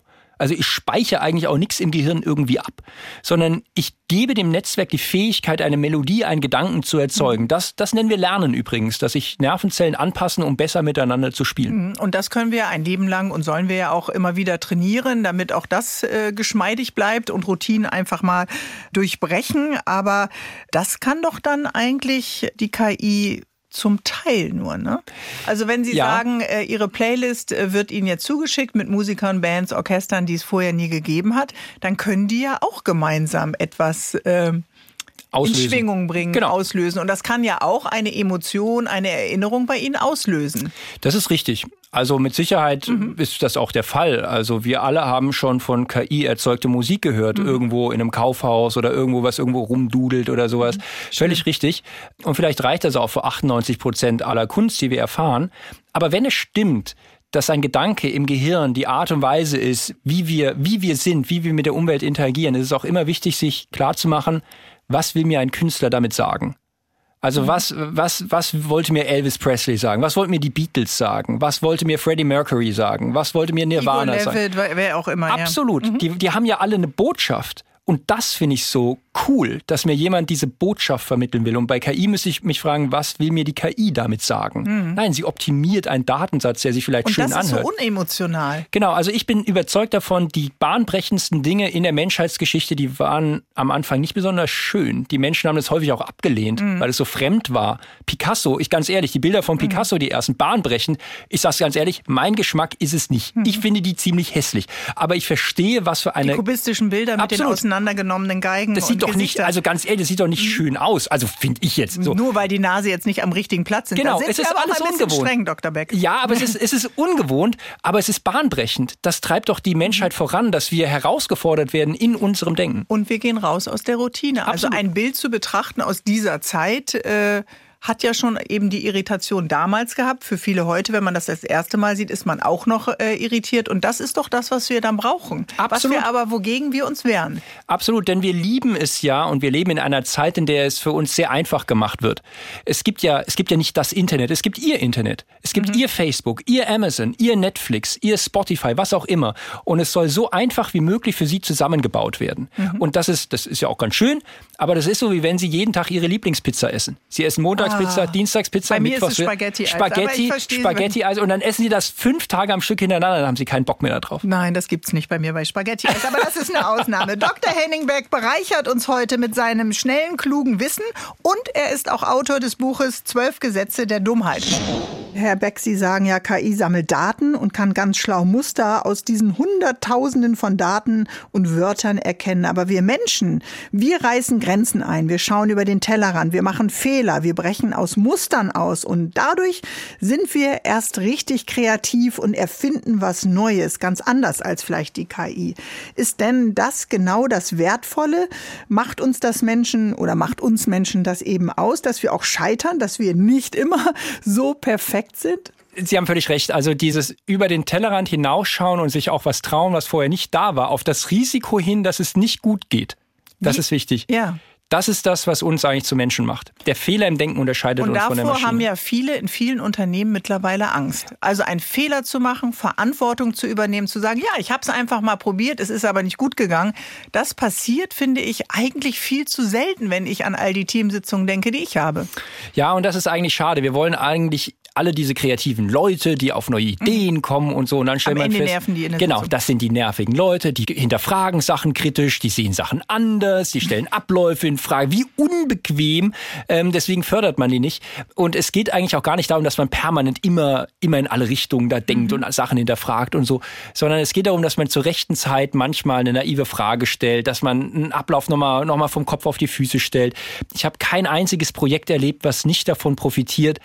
Also ich speichere eigentlich auch nichts im Gehirn irgendwie ab, sondern ich gebe dem Netzwerk die Fähigkeit, eine Melodie, einen Gedanken zu erzeugen. Mhm. Das, das nennen wir Lernen übrigens, dass sich Nervenzellen anpassen, um besser miteinander zu spielen. Mhm. Und das können wir ein Leben lang und sollen wir ja auch immer wieder trainieren, damit auch das äh, geschmeidig bleibt und Routinen einfach mal durchbrechen. Aber das kann doch dann eigentlich die KI zum Teil nur, ne? Also wenn Sie ja. sagen, äh, Ihre Playlist äh, wird Ihnen jetzt zugeschickt mit Musikern, Bands, Orchestern, die es vorher nie gegeben hat, dann können die ja auch gemeinsam etwas äh, auslösen. in Schwingung bringen, genau. auslösen. Und das kann ja auch eine Emotion, eine Erinnerung bei Ihnen auslösen. Das ist richtig. Also mit Sicherheit mhm. ist das auch der Fall. Also wir alle haben schon von KI erzeugte Musik gehört, mhm. irgendwo in einem Kaufhaus oder irgendwo, was irgendwo rumdudelt oder sowas. Mhm. Völlig richtig. Und vielleicht reicht das auch für 98 Prozent aller Kunst, die wir erfahren. Aber wenn es stimmt, dass ein Gedanke im Gehirn die Art und Weise ist, wie wir, wie wir sind, wie wir mit der Umwelt interagieren, ist es auch immer wichtig, sich klarzumachen, was will mir ein Künstler damit sagen? Also mhm. was, was, was wollte mir Elvis Presley sagen? Was wollten mir die Beatles sagen? Was wollte mir Freddie Mercury sagen? Was wollte mir Nirvana Igor sagen? Wer auch immer. Absolut. Ja. Mhm. Die, die haben ja alle eine Botschaft. Und das finde ich so cool, dass mir jemand diese Botschaft vermitteln will. Und bei KI müsste ich mich fragen, was will mir die KI damit sagen? Mhm. Nein, sie optimiert einen Datensatz, der sich vielleicht Und schön anhört. Und das ist so unemotional. Genau, also ich bin überzeugt davon, die bahnbrechendsten Dinge in der Menschheitsgeschichte, die waren am Anfang nicht besonders schön. Die Menschen haben das häufig auch abgelehnt, mhm. weil es so fremd war. Picasso, ich ganz ehrlich, die Bilder von mhm. Picasso, die ersten bahnbrechend, ich sag's ganz ehrlich, mein Geschmack ist es nicht. Mhm. Ich finde die ziemlich hässlich. Aber ich verstehe, was für eine... Die kubistischen Bilder mit Absolut. den auseinandergenommenen Geigen Das sieht doch nicht, also ganz ehrlich, das sieht doch nicht mhm. schön aus. Also finde ich jetzt so. Nur weil die Nase jetzt nicht am richtigen Platz ist. Genau, es ist alles ungewohnt. Streng, Dr. Beck. Ja, aber es ist, es ist ungewohnt, aber es ist bahnbrechend. Das treibt doch die Menschheit voran, dass wir herausgefordert werden in unserem Denken. Und wir gehen raus aus der Routine. Also Absolut. Also ein Bild zu betrachten aus dieser Zeit. Äh, hat ja schon eben die Irritation damals gehabt. Für viele heute, wenn man das das erste Mal sieht, ist man auch noch äh, irritiert. Und das ist doch das, was wir dann brauchen. Absolut. Was wir aber, wogegen wir uns wehren. Absolut, denn wir lieben es ja und wir leben in einer Zeit, in der es für uns sehr einfach gemacht wird. Es gibt ja, es gibt ja nicht das Internet, es gibt ihr Internet. Es gibt mhm. ihr Facebook, ihr Amazon, ihr Netflix, ihr Spotify, was auch immer. Und es soll so einfach wie möglich für sie zusammengebaut werden. Mhm. Und das ist, das ist ja auch ganz schön, aber das ist so, wie wenn sie jeden Tag ihre Lieblingspizza essen. Sie essen montags Montagspizza, ah. Dienstagspizza, Bei mir Mittwochs ist es Spaghetti, Spaghetti, Spaghetti Eis und dann essen sie das fünf Tage am Stück hintereinander, dann haben sie keinen Bock mehr darauf. Nein, das gibt's nicht bei mir bei Spaghetti Eis, aber das ist eine Ausnahme. Dr. Henning Beck bereichert uns heute mit seinem schnellen, klugen Wissen und er ist auch Autor des Buches Zwölf Gesetze der Dummheit. Herr Beck, Sie sagen ja, KI sammelt Daten und kann ganz schlau Muster aus diesen Hunderttausenden von Daten und Wörtern erkennen. Aber wir Menschen, wir reißen Grenzen ein. Wir schauen über den Tellerrand. Wir machen Fehler. Wir brechen aus Mustern aus. Und dadurch sind wir erst richtig kreativ und erfinden was Neues, ganz anders als vielleicht die KI. Ist denn das genau das Wertvolle? Macht uns das Menschen oder macht uns Menschen das eben aus, dass wir auch scheitern, dass wir nicht immer so perfekt perfekt sind? Sie haben völlig recht. Also dieses über den Tellerrand hinausschauen und sich auch was trauen, was vorher nicht da war, auf das Risiko hin, dass es nicht gut geht. Das Wie? ist wichtig. Ja. Das ist das, was uns eigentlich zu Menschen macht. Der Fehler im Denken unterscheidet uns von der Maschine. Und davor haben ja viele in vielen Unternehmen mittlerweile Angst. Also einen Fehler zu machen, Verantwortung zu übernehmen, zu sagen, ja, ich habe es einfach mal probiert, es ist aber nicht gut gegangen. Das passiert, finde ich, eigentlich viel zu selten, wenn ich an all die Teamsitzungen denke, die ich habe. Ja, und das ist eigentlich schade. Wir wollen eigentlich alle diese kreativen Leute, die auf neue Ideen mhm. kommen und so. Und dann stellt Am man Ende fest, nerven die in der genau, Sitzung. das sind die nervigen Leute, die hinterfragen Sachen kritisch, die sehen Sachen anders, die stellen Abläufe in Frage. Wie unbequem. Ähm, deswegen fördert man die nicht. Und es geht eigentlich auch gar nicht darum, dass man permanent immer, immer in alle Richtungen da denkt mhm. und Sachen hinterfragt und so, sondern es geht darum, dass man zur rechten Zeit manchmal eine naive Frage stellt, dass man einen Ablauf nochmal noch mal vom Kopf auf die Füße stellt. Ich habe kein einziges Projekt erlebt, was nicht davon profitiert,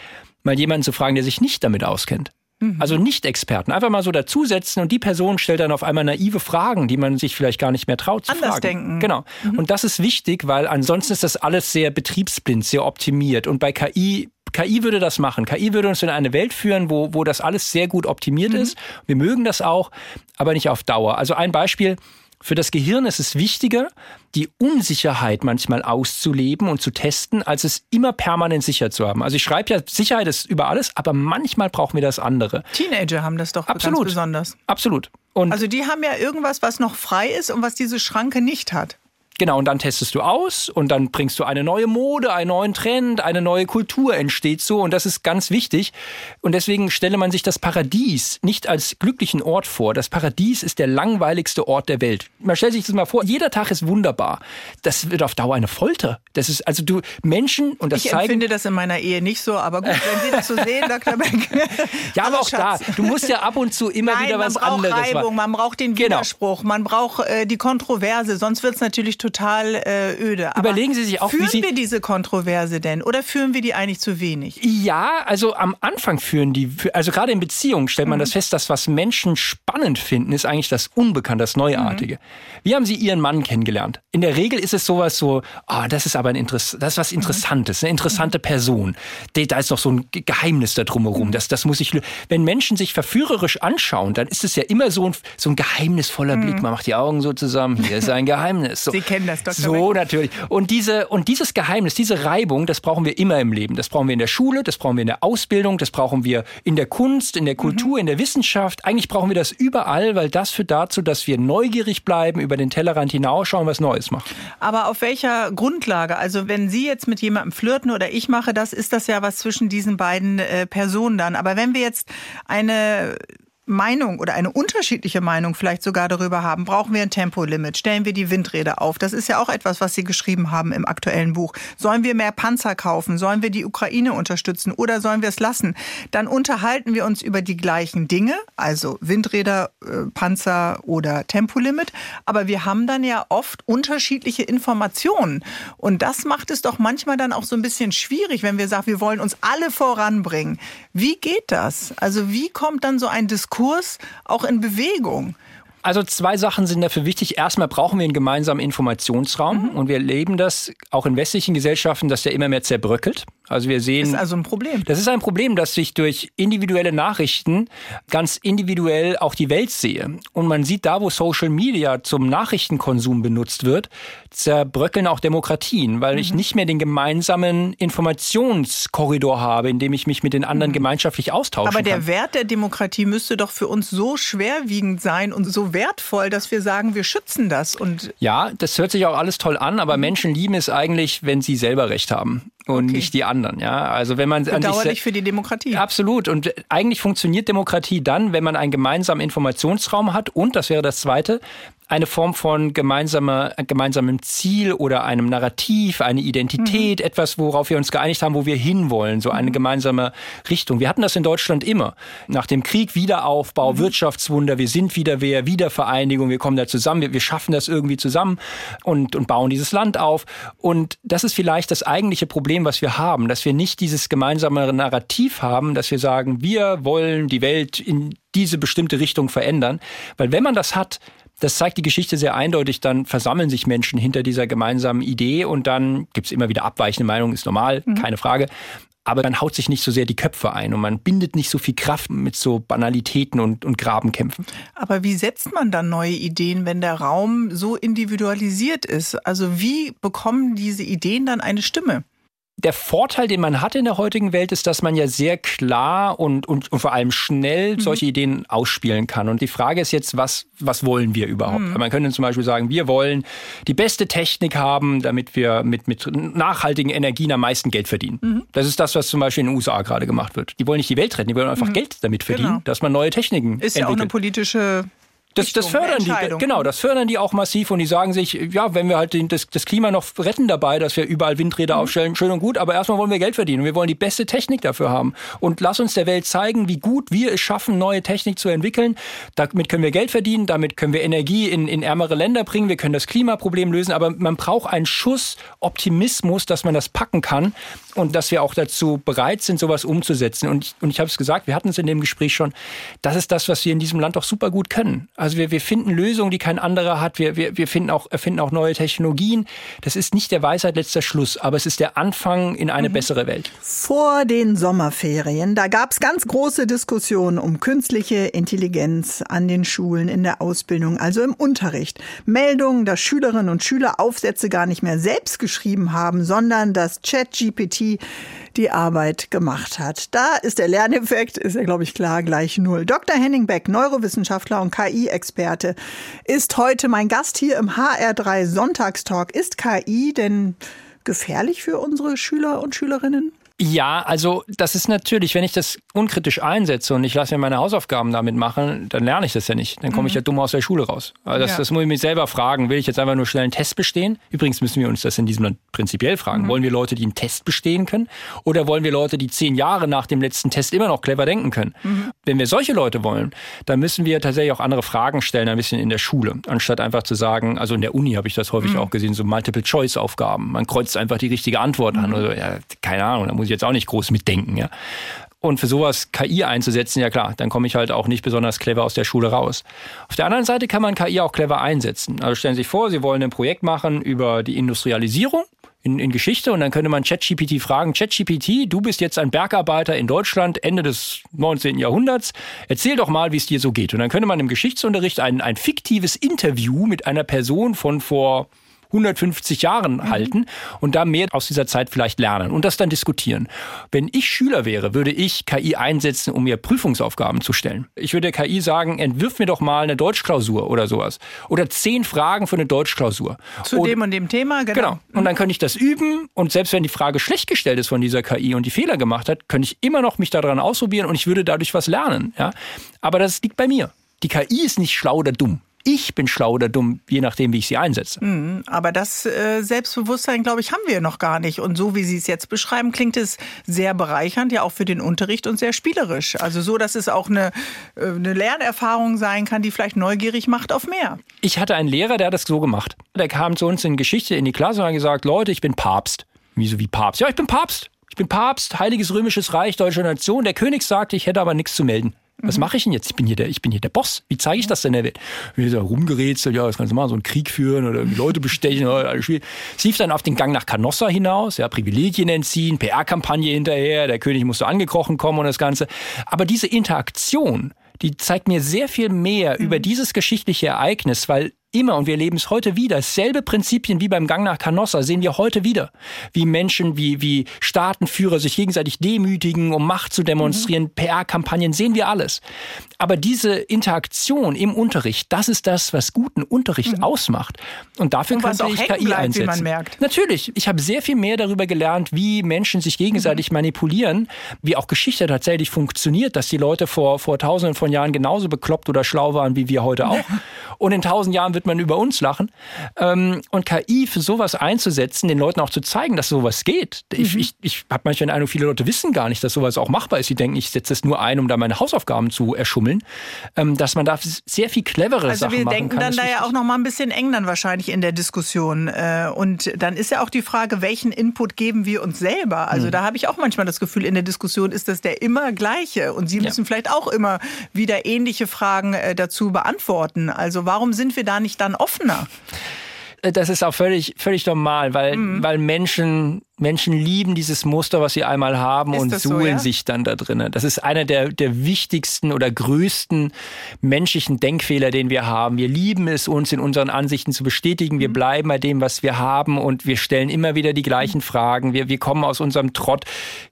mal jemanden zu fragen, der sich nicht damit auskennt. Mhm. Also nicht Experten. Einfach mal so dazusetzen und die Person stellt dann auf einmal naive Fragen, die man sich vielleicht gar nicht mehr traut zu Anders fragen. denken. Genau. Mhm. Und das ist wichtig, weil ansonsten ist das alles sehr betriebsblind, sehr optimiert. Und bei KI KI würde das machen. KI würde uns in eine Welt führen, wo, wo das alles sehr gut optimiert mhm. ist. Wir mögen das auch, aber nicht auf Dauer. Also ein Beispiel. Für das Gehirn ist es wichtiger, die Unsicherheit manchmal auszuleben und zu testen, als es immer permanent sicher zu haben. Also ich schreibe ja, Sicherheit ist über alles, aber manchmal brauchen wir das andere. Teenager haben das doch Absolut. ganz besonders. Absolut. Und also die haben ja irgendwas, was noch frei ist und was diese Schranke nicht hat. Genau, und dann testest du aus und dann bringst du eine neue Mode, einen neuen Trend, eine neue Kultur entsteht so und das ist ganz wichtig. Und deswegen stelle man sich das Paradies nicht als glücklichen Ort vor. Das Paradies ist der langweiligste Ort der Welt. Man stellt sich das mal vor, jeder Tag ist wunderbar. Das wird auf Dauer eine Folter. Das ist also du Menschen und das ich zeigen. Ich empfinde das in meiner Ehe nicht so, aber gut, wenn Sie das so sehen, Dr. Beck. ja, aber auch Schatz. da, du musst ja ab und zu immer Nein, wieder was anderes machen. Reibung, man braucht den genau. Widerspruch, genau. man braucht äh, die Kontroverse, sonst wird es natürlich total äh, öde. Aber Überlegen Sie sich auch, führen wie Sie wir diese Kontroverse denn oder führen wir die eigentlich zu wenig? Ja, also am Anfang führen die, also gerade in Beziehungen stellt man mhm. das fest, dass was Menschen spannend finden, ist eigentlich das Unbekannte, das Neuartige. Mhm. Wie haben Sie Ihren Mann kennengelernt? In der Regel ist es sowas so, ah, oh, das ist aber ein Interess das ist was Interessantes, eine interessante Person. Da ist noch so ein Geheimnis da drumherum. Mhm. Das, das muss ich, wenn Menschen sich verführerisch anschauen, dann ist es ja immer so ein, so ein geheimnisvoller Blick. Mhm. Man macht die Augen so zusammen. Hier ist ein Geheimnis. So. Sie kennen das, Dr. So, natürlich. Und diese, und dieses Geheimnis, diese Reibung, das brauchen wir immer im Leben. Das brauchen wir in der Schule, das brauchen wir in der Ausbildung, das brauchen wir in der Kunst, in der Kultur, mhm. in der Wissenschaft. Eigentlich brauchen wir das überall, weil das führt dazu, dass wir neugierig bleiben, über den Tellerrand hinausschauen, was Neues machen. Aber auf welcher Grundlage? Also wenn Sie jetzt mit jemandem flirten oder ich mache das, ist das ja was zwischen diesen beiden äh, Personen dann. Aber wenn wir jetzt eine Meinung oder eine unterschiedliche Meinung vielleicht sogar darüber haben, brauchen wir ein Tempolimit, stellen wir die Windräder auf. Das ist ja auch etwas, was Sie geschrieben haben im aktuellen Buch. Sollen wir mehr Panzer kaufen? Sollen wir die Ukraine unterstützen oder sollen wir es lassen? Dann unterhalten wir uns über die gleichen Dinge, also Windräder, äh, Panzer oder Tempolimit. Aber wir haben dann ja oft unterschiedliche Informationen. Und das macht es doch manchmal dann auch so ein bisschen schwierig, wenn wir sagen, wir wollen uns alle voranbringen. Wie geht das? Also wie kommt dann so ein Diskurs Diskurs auch in Bewegung. Also zwei Sachen sind dafür wichtig. Erstmal brauchen wir einen gemeinsamen Informationsraum mhm. und wir erleben das auch in westlichen Gesellschaften, dass der immer mehr zerbröckelt. Also wir sehen. Das ist also ein Problem. Das ist ein Problem, dass sich durch individuelle Nachrichten ganz individuell auch die Welt sehe. Und man sieht da, wo Social Media zum Nachrichtenkonsum benutzt wird, zerbröckeln auch Demokratien, weil mhm. ich nicht mehr den gemeinsamen Informationskorridor habe, in dem ich mich mit den anderen mhm. gemeinschaftlich austauschen Aber kann. der Wert der Demokratie müsste doch für uns so schwerwiegend sein und so wertvoll, dass wir sagen, wir schützen das. Und ja, das hört sich auch alles toll an, aber mhm. Menschen lieben es eigentlich, wenn sie selber Recht haben und okay. nicht die anderen. Ja, also wenn man bedauerlich für die Demokratie. Absolut. Und eigentlich funktioniert Demokratie dann, wenn man einen gemeinsamen Informationsraum hat und das wäre das Zweite, eine Form von gemeinsamer, gemeinsamem Ziel oder einem Narrativ, eine Identität, mhm. etwas, worauf wir uns geeinigt haben, wo wir hinwollen, so eine mhm. gemeinsame Richtung. Wir hatten das in Deutschland immer. Nach dem Krieg Wiederaufbau, mhm. Wirtschaftswunder, wir sind wieder wer, Wiedervereinigung, wir kommen da zusammen, wir, wir schaffen das irgendwie zusammen und, und bauen dieses Land auf. Und das ist vielleicht das eigentliche Problem, was wir haben, dass wir nicht dieses gemeinsame Narrativ haben, dass wir sagen, wir wollen die Welt in diese bestimmte Richtung verändern. Weil wenn man das hat, das zeigt die Geschichte sehr eindeutig, dann versammeln sich Menschen hinter dieser gemeinsamen Idee und dann gibt's immer wieder abweichende Meinungen, ist normal, mhm. keine Frage. Aber dann haut sich nicht so sehr die Köpfe ein und man bindet nicht so viel Kraft mit so Banalitäten und, und Grabenkämpfen. Aber wie setzt man dann neue Ideen, wenn der Raum so individualisiert ist? Also wie bekommen diese Ideen dann eine Stimme? Der Vorteil, den man hat in der heutigen Welt, ist, dass man ja sehr klar und, und, und vor allem schnell mhm. solche Ideen ausspielen kann. Und die Frage ist jetzt, was, was wollen wir überhaupt? Mhm. Man könnte zum Beispiel sagen, wir wollen die beste Technik haben, damit wir mit, mit nachhaltigen Energien am meisten Geld verdienen. Mhm. Das ist das, was zum Beispiel in den USA gerade gemacht wird. Die wollen nicht die Welt retten, die wollen einfach mhm. Geld damit verdienen, genau. dass man neue Techniken Ist entwickelt. ja auch eine politische das, das fördern die, genau, das fördern die auch massiv und die sagen sich, ja, wenn wir halt den, das, das Klima noch retten dabei, dass wir überall Windräder mhm. aufstellen, schön und gut, aber erstmal wollen wir Geld verdienen und wir wollen die beste Technik dafür haben. Und lass uns der Welt zeigen, wie gut wir es schaffen, neue Technik zu entwickeln. Damit können wir Geld verdienen, damit können wir Energie in, in ärmere Länder bringen, wir können das Klimaproblem lösen, aber man braucht einen Schuss Optimismus, dass man das packen kann und dass wir auch dazu bereit sind, sowas umzusetzen. Und, und ich habe es gesagt, wir hatten es in dem Gespräch schon, das ist das, was wir in diesem Land doch super gut können. Also wir, wir finden Lösungen, die kein anderer hat. Wir, wir, wir finden auch, erfinden auch neue Technologien. Das ist nicht der Weisheit letzter Schluss, aber es ist der Anfang in eine mhm. bessere Welt. Vor den Sommerferien, da gab es ganz große Diskussionen um künstliche Intelligenz an den Schulen in der Ausbildung, also im Unterricht. Meldungen, dass Schülerinnen und Schüler Aufsätze gar nicht mehr selbst geschrieben haben, sondern dass ChatGPT die Arbeit gemacht hat. Da ist der Lerneffekt, ist ja, glaube ich, klar, gleich null. Dr. Henning Beck, Neurowissenschaftler und KI-Experte, ist heute mein Gast hier im HR3 Sonntagstalk. Ist KI denn gefährlich für unsere Schüler und Schülerinnen? Ja, also das ist natürlich, wenn ich das unkritisch einsetze und ich lasse mir meine Hausaufgaben damit machen, dann lerne ich das ja nicht. Dann komme mhm. ich ja dumm aus der Schule raus. Also das, ja. das muss ich mich selber fragen. Will ich jetzt einfach nur schnell einen Test bestehen? Übrigens müssen wir uns das in diesem Land prinzipiell fragen. Mhm. Wollen wir Leute, die einen Test bestehen können? Oder wollen wir Leute, die zehn Jahre nach dem letzten Test immer noch clever denken können? Mhm. Wenn wir solche Leute wollen, dann müssen wir tatsächlich auch andere Fragen stellen, ein bisschen in der Schule. Anstatt einfach zu sagen, also in der Uni habe ich das häufig mhm. auch gesehen, so Multiple-Choice-Aufgaben. Man kreuzt einfach die richtige Antwort an. Oder, ja, keine Ahnung, da muss ich jetzt auch nicht groß mitdenken. Ja. Und für sowas KI einzusetzen, ja klar, dann komme ich halt auch nicht besonders clever aus der Schule raus. Auf der anderen Seite kann man KI auch clever einsetzen. Also stellen Sie sich vor, Sie wollen ein Projekt machen über die Industrialisierung in, in Geschichte und dann könnte man ChatGPT fragen, ChatGPT, du bist jetzt ein Bergarbeiter in Deutschland Ende des 19. Jahrhunderts, erzähl doch mal, wie es dir so geht. Und dann könnte man im Geschichtsunterricht ein, ein fiktives Interview mit einer Person von vor 150 Jahren mhm. halten und da mehr aus dieser Zeit vielleicht lernen und das dann diskutieren. Wenn ich Schüler wäre, würde ich KI einsetzen, um mir Prüfungsaufgaben zu stellen. Ich würde KI sagen, entwirf mir doch mal eine Deutschklausur oder sowas. Oder zehn Fragen für eine Deutschklausur. Zu und, dem und dem Thema, genau. Genau. Und dann könnte ich das üben und selbst wenn die Frage schlecht gestellt ist von dieser KI und die Fehler gemacht hat, könnte ich immer noch mich daran ausprobieren und ich würde dadurch was lernen. Ja? Aber das liegt bei mir. Die KI ist nicht schlau oder dumm ich bin schlau oder dumm, je nachdem, wie ich sie einsetze. Mhm, aber das äh, Selbstbewusstsein, glaube ich, haben wir noch gar nicht. Und so wie Sie es jetzt beschreiben, klingt es sehr bereichernd, ja auch für den Unterricht und sehr spielerisch. Also so, dass es auch eine, äh, eine Lernerfahrung sein kann, die vielleicht neugierig macht auf mehr. Ich hatte einen Lehrer, der hat das so gemacht. Der kam zu uns in Geschichte in die Klasse und hat gesagt, Leute, ich bin Papst. Wieso wie Papst? Ja, ich bin Papst. Ich bin Papst, Heiliges Römisches Reich, Deutsche Nation. Der König sagte, ich hätte aber nichts zu melden. Was mhm. mache ich denn jetzt? Ich bin hier der, ich bin hier der Boss. Wie zeige ich das denn der Welt? Wir da rumgerätselt, ja, das kannst du machen, so einen Krieg führen oder Leute bestechen oder alles schwierig. Es lief dann auf den Gang nach Canossa hinaus, ja, Privilegien entziehen, PR-Kampagne hinterher, der König musste angekrochen kommen und das Ganze. Aber diese Interaktion, die zeigt mir sehr viel mehr mhm. über dieses geschichtliche Ereignis, weil immer, und wir leben es heute wieder, selbe Prinzipien wie beim Gang nach Canossa sehen wir heute wieder. Wie Menschen, wie, wie Staatenführer sich gegenseitig demütigen, um Macht zu demonstrieren, mhm. PR-Kampagnen, sehen wir alles. Aber diese Interaktion im Unterricht, das ist das, was guten Unterricht mhm. ausmacht. Und dafür und könnte ich KI bleibt, einsetzen. Natürlich, ich habe sehr viel mehr darüber gelernt, wie Menschen sich gegenseitig mhm. manipulieren, wie auch Geschichte tatsächlich funktioniert, dass die Leute vor, vor tausenden von Jahren genauso bekloppt oder schlau waren wie wir heute auch. Und in tausend Jahren wird man über uns lachen. Ähm, und KI für sowas einzusetzen, den Leuten auch zu zeigen, dass sowas geht. Ich, mhm. ich, ich habe manchmal den Eindruck, viele Leute wissen gar nicht, dass sowas auch machbar ist. Sie denken, ich setze es nur ein, um da meine Hausaufgaben zu erschummeln. Ähm, dass man da sehr viel clevere also Sachen machen kann. Also wir denken dann da ja auch noch mal ein bisschen eng dann wahrscheinlich in der Diskussion. Äh, und dann ist ja auch die Frage, welchen Input geben wir uns selber? Also mhm. da habe ich auch manchmal das Gefühl, in der Diskussion ist das der immer gleiche. Und Sie müssen ja. vielleicht auch immer wieder ähnliche Fragen äh, dazu beantworten. Also warum sind wir da nicht dann offener? Äh, das ist auch völlig, völlig normal, weil, mhm. weil Menschen, Menschen lieben dieses Muster, was sie einmal haben ist und suhlen so, ja? sich dann da drinnen. Das ist einer der, der wichtigsten oder größten menschlichen Denkfehler, den wir haben. Wir lieben es, uns in unseren Ansichten zu bestätigen. Wir mhm. bleiben bei dem, was wir haben und wir stellen immer wieder die gleichen mhm. Fragen. Wir, wir kommen aus unserem Trott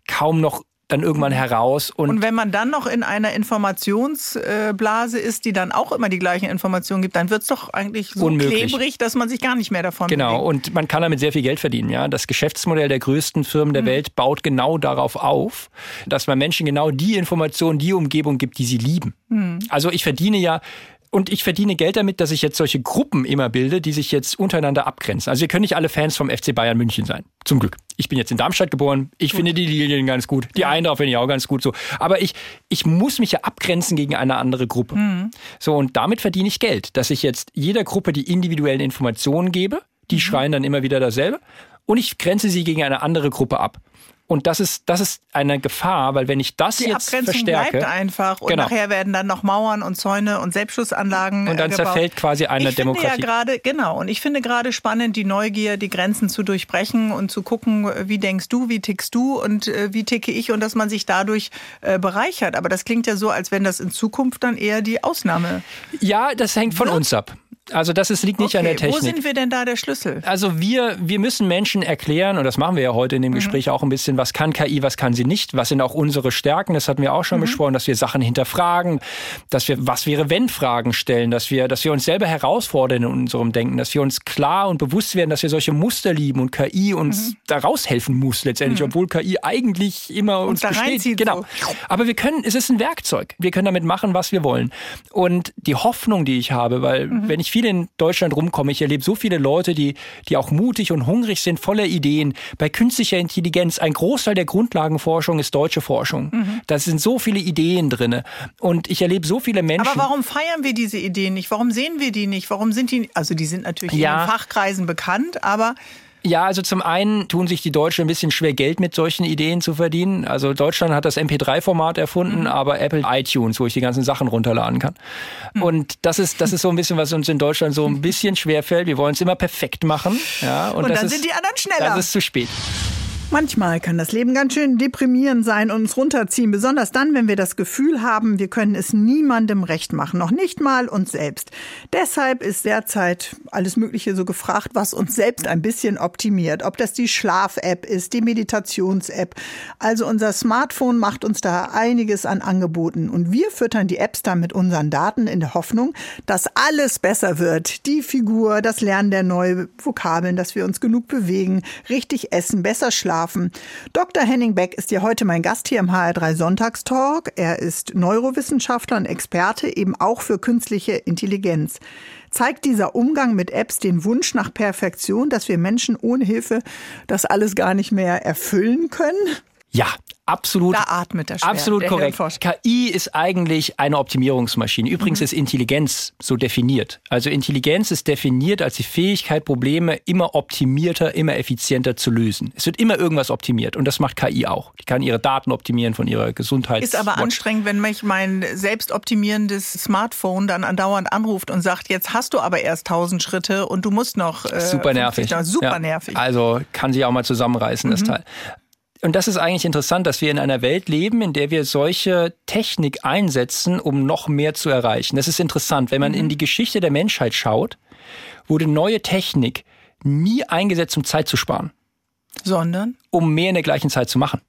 kaum noch dann irgendwann heraus. Und, und wenn man dann noch in einer Informationsblase ist, die dann auch immer die gleichen Informationen gibt, dann wird es doch eigentlich so unmöglich. klebrig, dass man sich gar nicht mehr davon Genau, bewegt. und man kann damit sehr viel Geld verdienen. Ja, Das Geschäftsmodell der größten Firmen der mhm. Welt baut genau darauf auf, dass man Menschen genau die Informationen, die Umgebung gibt, die sie lieben. Mhm. Also ich verdiene ja und ich verdiene Geld damit, dass ich jetzt solche Gruppen immer bilde, die sich jetzt untereinander abgrenzen. Also wir können nicht alle Fans vom FC Bayern München sein. Zum Glück. Ich bin jetzt in Darmstadt geboren. Ich finde die Lilien ganz gut. Die Eintracht finde ich auch ganz gut so. Aber ich, ich muss mich ja abgrenzen gegen eine andere Gruppe. Mhm. So, und damit verdiene ich Geld, dass ich jetzt jeder Gruppe die individuellen Informationen gebe. Die mhm. schreien dann immer wieder dasselbe. Und ich grenze sie gegen eine andere Gruppe ab. Und das ist, das ist eine Gefahr, weil wenn ich das die jetzt Abgrenzung verstärke. bleibt einfach und genau. nachher werden dann noch Mauern und Zäune und Selbstschussanlagen Und dann gebaut. zerfällt quasi eine ich Demokratie. Finde ja gerade, genau. Und ich finde gerade spannend, die Neugier, die Grenzen zu durchbrechen und zu gucken, wie denkst du, wie tickst du und äh, wie ticke ich und dass man sich dadurch äh, bereichert. Aber das klingt ja so, als wenn das in Zukunft dann eher die Ausnahme. Ja, das hängt von wird. uns ab. Also das ist, liegt nicht okay, an der Technik. Wo sind wir denn da der Schlüssel? Also wir, wir müssen Menschen erklären, und das machen wir ja heute in dem mhm. Gespräch auch ein bisschen, was kann KI, was kann sie nicht, was sind auch unsere Stärken, das hatten wir auch schon mhm. besprochen, dass wir Sachen hinterfragen, dass wir was wäre wenn Fragen stellen, dass wir, dass wir uns selber herausfordern in unserem Denken, dass wir uns klar und bewusst werden, dass wir solche Muster lieben und KI uns mhm. da raushelfen muss letztendlich, mhm. obwohl KI eigentlich immer uns, uns besteht. Genau. So. Aber wir können, es ist ein Werkzeug. Wir können damit machen, was wir wollen. Und die Hoffnung, die ich habe, weil mhm. wenn ich viel in Deutschland rumkomme, ich erlebe so viele Leute, die, die auch mutig und hungrig sind, voller Ideen. Bei künstlicher Intelligenz, ein Großteil der Grundlagenforschung ist deutsche Forschung. Mhm. Da sind so viele Ideen drin. Und ich erlebe so viele Menschen. Aber warum feiern wir diese Ideen nicht? Warum sehen wir die nicht? Warum sind die, also die sind natürlich ja. in den Fachkreisen bekannt, aber ja, also zum einen tun sich die Deutschen ein bisschen schwer, Geld mit solchen Ideen zu verdienen. Also Deutschland hat das MP3-Format erfunden, mhm. aber Apple iTunes, wo ich die ganzen Sachen runterladen kann. Mhm. Und das ist, das ist so ein bisschen, was uns in Deutschland so ein bisschen schwer fällt. Wir wollen es immer perfekt machen. Ja, und, und dann ist, sind die anderen schneller. Das ist zu spät. Manchmal kann das Leben ganz schön deprimierend sein und uns runterziehen, besonders dann, wenn wir das Gefühl haben, wir können es niemandem recht machen, noch nicht mal uns selbst. Deshalb ist derzeit alles Mögliche so gefragt, was uns selbst ein bisschen optimiert. Ob das die Schlaf-App ist, die Meditations-App. Also unser Smartphone macht uns da einiges an Angeboten und wir füttern die Apps dann mit unseren Daten in der Hoffnung, dass alles besser wird. Die Figur, das Lernen der neuen Vokabeln, dass wir uns genug bewegen, richtig essen, besser schlafen schlafen. Dr. Henning Beck ist ja heute mein Gast hier im HR3 Sonntagstalk. Er ist Neurowissenschaftler und Experte eben auch für künstliche Intelligenz. Zeigt dieser Umgang mit Apps den Wunsch nach Perfektion, dass wir Menschen ohne Hilfe das alles gar nicht mehr erfüllen können? Ja, Absolut. Da atmet der schwer, Absolut korrekt. KI ist eigentlich eine Optimierungsmaschine. Übrigens mhm. ist Intelligenz so definiert. Also Intelligenz ist definiert als die Fähigkeit, Probleme immer optimierter, immer effizienter zu lösen. Es wird immer irgendwas optimiert und das macht KI auch. Die kann ihre Daten optimieren von ihrer Gesundheit. Ist aber Watch. anstrengend, wenn mich mein selbstoptimierendes Smartphone dann andauernd anruft und sagt, jetzt hast du aber erst 1000 Schritte und du musst noch. Äh, super nervig. Super ja. nervig. Also kann sich auch mal zusammenreißen, mhm. das Teil. Und das ist eigentlich interessant, dass wir in einer Welt leben, in der wir solche Technik einsetzen, um noch mehr zu erreichen. Das ist interessant. Wenn man mhm. in die Geschichte der Menschheit schaut, wurde neue Technik nie eingesetzt, um Zeit zu sparen. Sondern? Um mehr in der gleichen Zeit zu machen.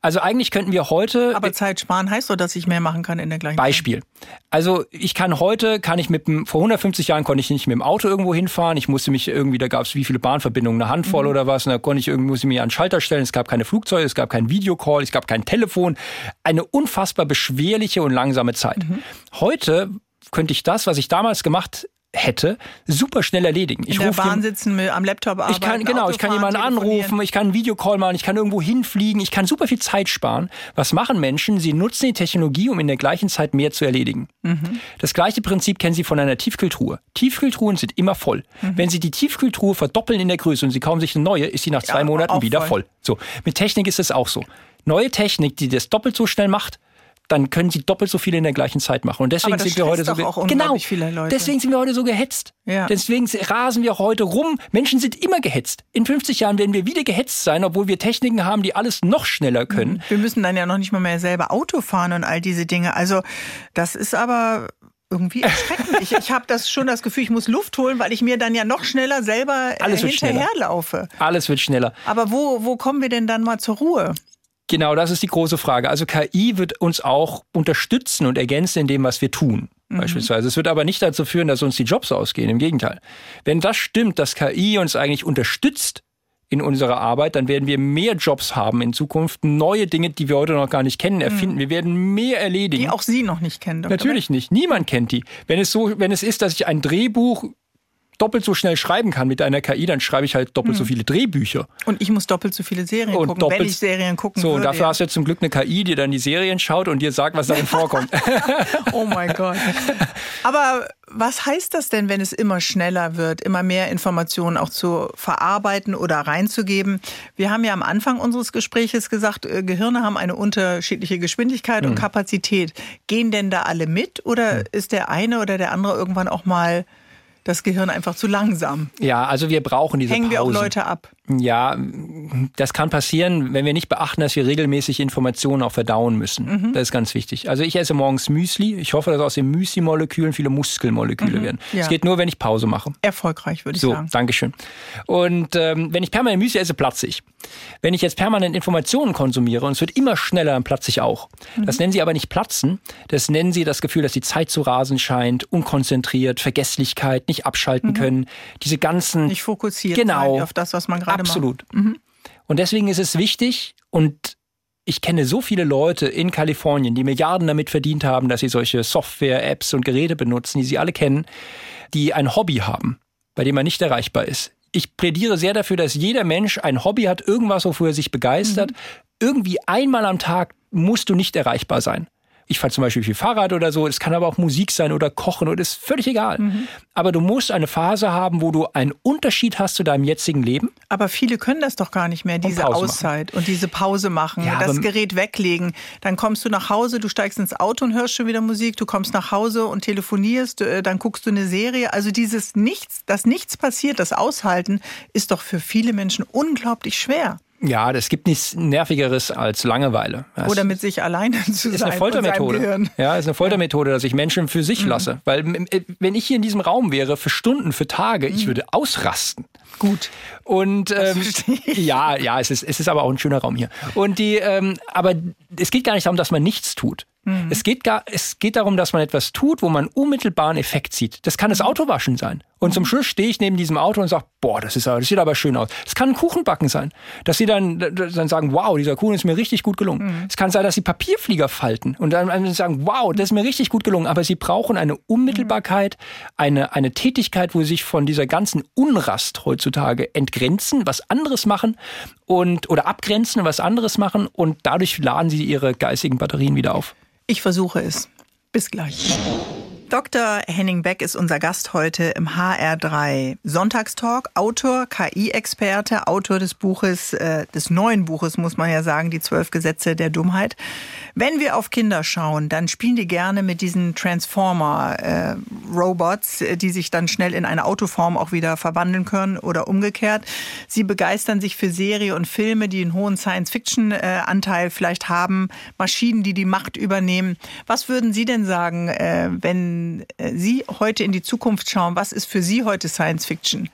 Also eigentlich könnten wir heute. Aber Zeit sparen heißt doch, dass ich mehr machen kann in der gleichen Beispiel. Zeit. Also ich kann heute, kann ich mit dem, vor 150 Jahren konnte ich nicht mit dem Auto irgendwo hinfahren. Ich musste mich irgendwie, da gab es wie viele Bahnverbindungen, eine Handvoll mhm. oder was. Und da konnte ich irgendwie, musste mich an den Schalter stellen. Es gab keine Flugzeuge, es gab keinen Videocall, es gab kein Telefon. Eine unfassbar beschwerliche und langsame Zeit. Mhm. Heute könnte ich das, was ich damals gemacht hätte, super schnell erledigen. Ich In der Bahn sitzen, am Laptop arbeiten, ich kann Genau, ich kann jemanden anrufen, ich kann einen Videocall machen, ich kann irgendwo hinfliegen, ich kann super viel Zeit sparen. Was machen Menschen? Sie nutzen die Technologie, um in der gleichen Zeit mehr zu erledigen. Mhm. Das gleiche Prinzip kennen Sie von einer Tiefkühltruhe. Tiefkühltruhen sind immer voll. Mhm. Wenn Sie die Tiefkühltruhe verdoppeln in der Größe und Sie kaufen sich eine neue, ist sie nach zwei ja, Monaten wieder voll. voll. So, mit Technik ist es auch so. Neue Technik, die das doppelt so schnell macht, dann können sie doppelt so viele in der gleichen Zeit machen. Und deswegen sind wir heute so genau. Deswegen sind wir heute so gehetzt. Ja. Deswegen rasen wir heute rum. Menschen sind immer gehetzt. In 50 Jahren werden wir wieder gehetzt sein, obwohl wir Techniken haben, die alles noch schneller können. Mhm. Wir müssen dann ja noch nicht mal mehr selber Auto fahren und all diese Dinge. Also das ist aber irgendwie erschreckend. ich ich habe das schon das Gefühl, ich muss Luft holen, weil ich mir dann ja noch schneller selber äh, Alles hinterherlaufe. Alles wird schneller. Aber wo, wo kommen wir denn dann mal zur Ruhe? Genau, das ist die große Frage. Also KI wird uns auch unterstützen und ergänzen in dem, was wir tun. Mhm. Beispielsweise. Es wird aber nicht dazu führen, dass uns die Jobs ausgehen. Im Gegenteil. Wenn das stimmt, dass KI uns eigentlich unterstützt in unserer Arbeit, dann werden wir mehr Jobs haben in Zukunft, neue Dinge, die wir heute noch gar nicht kennen, erfinden. Mhm. Wir werden mehr erledigen. Die auch Sie noch nicht kennen. Dr. Natürlich nicht. Niemand kennt die. Wenn es so, wenn es ist, dass ich ein Drehbuch doppelt so schnell schreiben kann mit einer KI, dann schreibe ich halt doppelt hm. so viele Drehbücher. Und ich muss doppelt so viele Serien und gucken, doppelt, wenn ich Serien gucken So, würde, und dafür ja. hast du jetzt zum Glück eine KI, die dann die Serien schaut und dir sagt, was darin vorkommt. oh mein Gott. Aber was heißt das denn, wenn es immer schneller wird, immer mehr Informationen auch zu verarbeiten oder reinzugeben? Wir haben ja am Anfang unseres Gespräches gesagt, äh, Gehirne haben eine unterschiedliche Geschwindigkeit hm. und Kapazität. Gehen denn da alle mit oder hm. ist der eine oder der andere irgendwann auch mal das Gehirn einfach zu langsam. Ja, also wir brauchen diese Hängen Pausen. wir auch Leute ab. Ja, das kann passieren, wenn wir nicht beachten, dass wir regelmäßig Informationen auch verdauen müssen. Mhm. Das ist ganz wichtig. Also ich esse morgens Müsli. Ich hoffe, dass aus den Müsli-Molekülen viele Muskelmoleküle mhm. werden. Es ja. geht nur, wenn ich Pause mache. Erfolgreich, würde ich so, sagen. So, Dankeschön. Und ähm, wenn ich permanent Müsli esse, platze ich. Wenn ich jetzt permanent Informationen konsumiere und es wird immer schneller, dann platze ich auch. Mhm. Das nennen sie aber nicht platzen. Das nennen sie das Gefühl, dass die Zeit zu rasen scheint, unkonzentriert, Vergesslichkeit, nicht abschalten mhm. können. Diese ganzen... Nicht fokussiert genau, auf das, was man gerade macht. Absolut. Und deswegen ist es wichtig und ich kenne so viele Leute in Kalifornien, die Milliarden damit verdient haben, dass sie solche Software, Apps und Geräte benutzen, die sie alle kennen, die ein Hobby haben, bei dem man nicht erreichbar ist. Ich plädiere sehr dafür, dass jeder Mensch ein Hobby hat, irgendwas, wofür er sich begeistert. Mhm. Irgendwie einmal am Tag musst du nicht erreichbar sein. Ich fahre zum Beispiel viel Fahrrad oder so. Es kann aber auch Musik sein oder Kochen oder ist völlig egal. Mhm. Aber du musst eine Phase haben, wo du einen Unterschied hast zu deinem jetzigen Leben. Aber viele können das doch gar nicht mehr, diese Auszeit machen. und diese Pause machen, ja, das Gerät weglegen. Dann kommst du nach Hause, du steigst ins Auto und hörst schon wieder Musik. Du kommst nach Hause und telefonierst, äh, dann guckst du eine Serie. Also dieses Nichts, dass nichts passiert, das Aushalten, ist doch für viele Menschen unglaublich schwer. Ja, es gibt nichts Nervigeres als Langeweile. Das Oder mit sich alleine zu ist sein. Eine Foltermethode. Ja, ist eine Foltermethode, dass ich Menschen für sich mhm. lasse. Weil äh, wenn ich hier in diesem Raum wäre für Stunden, für Tage, mhm. ich würde ausrasten. Gut. Und ähm, ja, ja, es ist, es ist aber auch ein schöner Raum hier. Und die, ähm, aber es geht gar nicht darum, dass man nichts tut. Mhm. Es, geht gar, es geht darum, dass man etwas tut, wo man unmittelbaren Effekt sieht. Das kann das mhm. Autowaschen sein. Und zum mhm. Schluss stehe ich neben diesem Auto und sage, boah, das, ist, das sieht aber schön aus. Es kann ein Kuchenbacken sein. Dass sie dann, dann sagen, wow, dieser Kuchen ist mir richtig gut gelungen. Mhm. Es kann sein, dass sie Papierflieger falten und dann sagen, wow, das ist mir richtig gut gelungen. Aber sie brauchen eine Unmittelbarkeit, eine, eine Tätigkeit, wo sie sich von dieser ganzen Unrast heutzutage entgrenzen, was anderes machen und oder abgrenzen, was anderes machen und dadurch laden sie ihre geistigen Batterien wieder auf. Ich versuche es. Bis gleich. Dr. Henning Beck ist unser Gast heute im HR3 Sonntagstalk. Autor, KI-Experte, Autor des Buches, äh, des neuen Buches, muss man ja sagen, die zwölf Gesetze der Dummheit. Wenn wir auf Kinder schauen, dann spielen die gerne mit diesen Transformer-Robots, äh, die sich dann schnell in eine Autoform auch wieder verwandeln können oder umgekehrt. Sie begeistern sich für Serie und Filme, die einen hohen Science-Fiction-Anteil vielleicht haben, Maschinen, die die Macht übernehmen. Was würden Sie denn sagen, äh, wenn äh, Sie heute in die Zukunft schauen, was ist für Sie heute Science Fiction?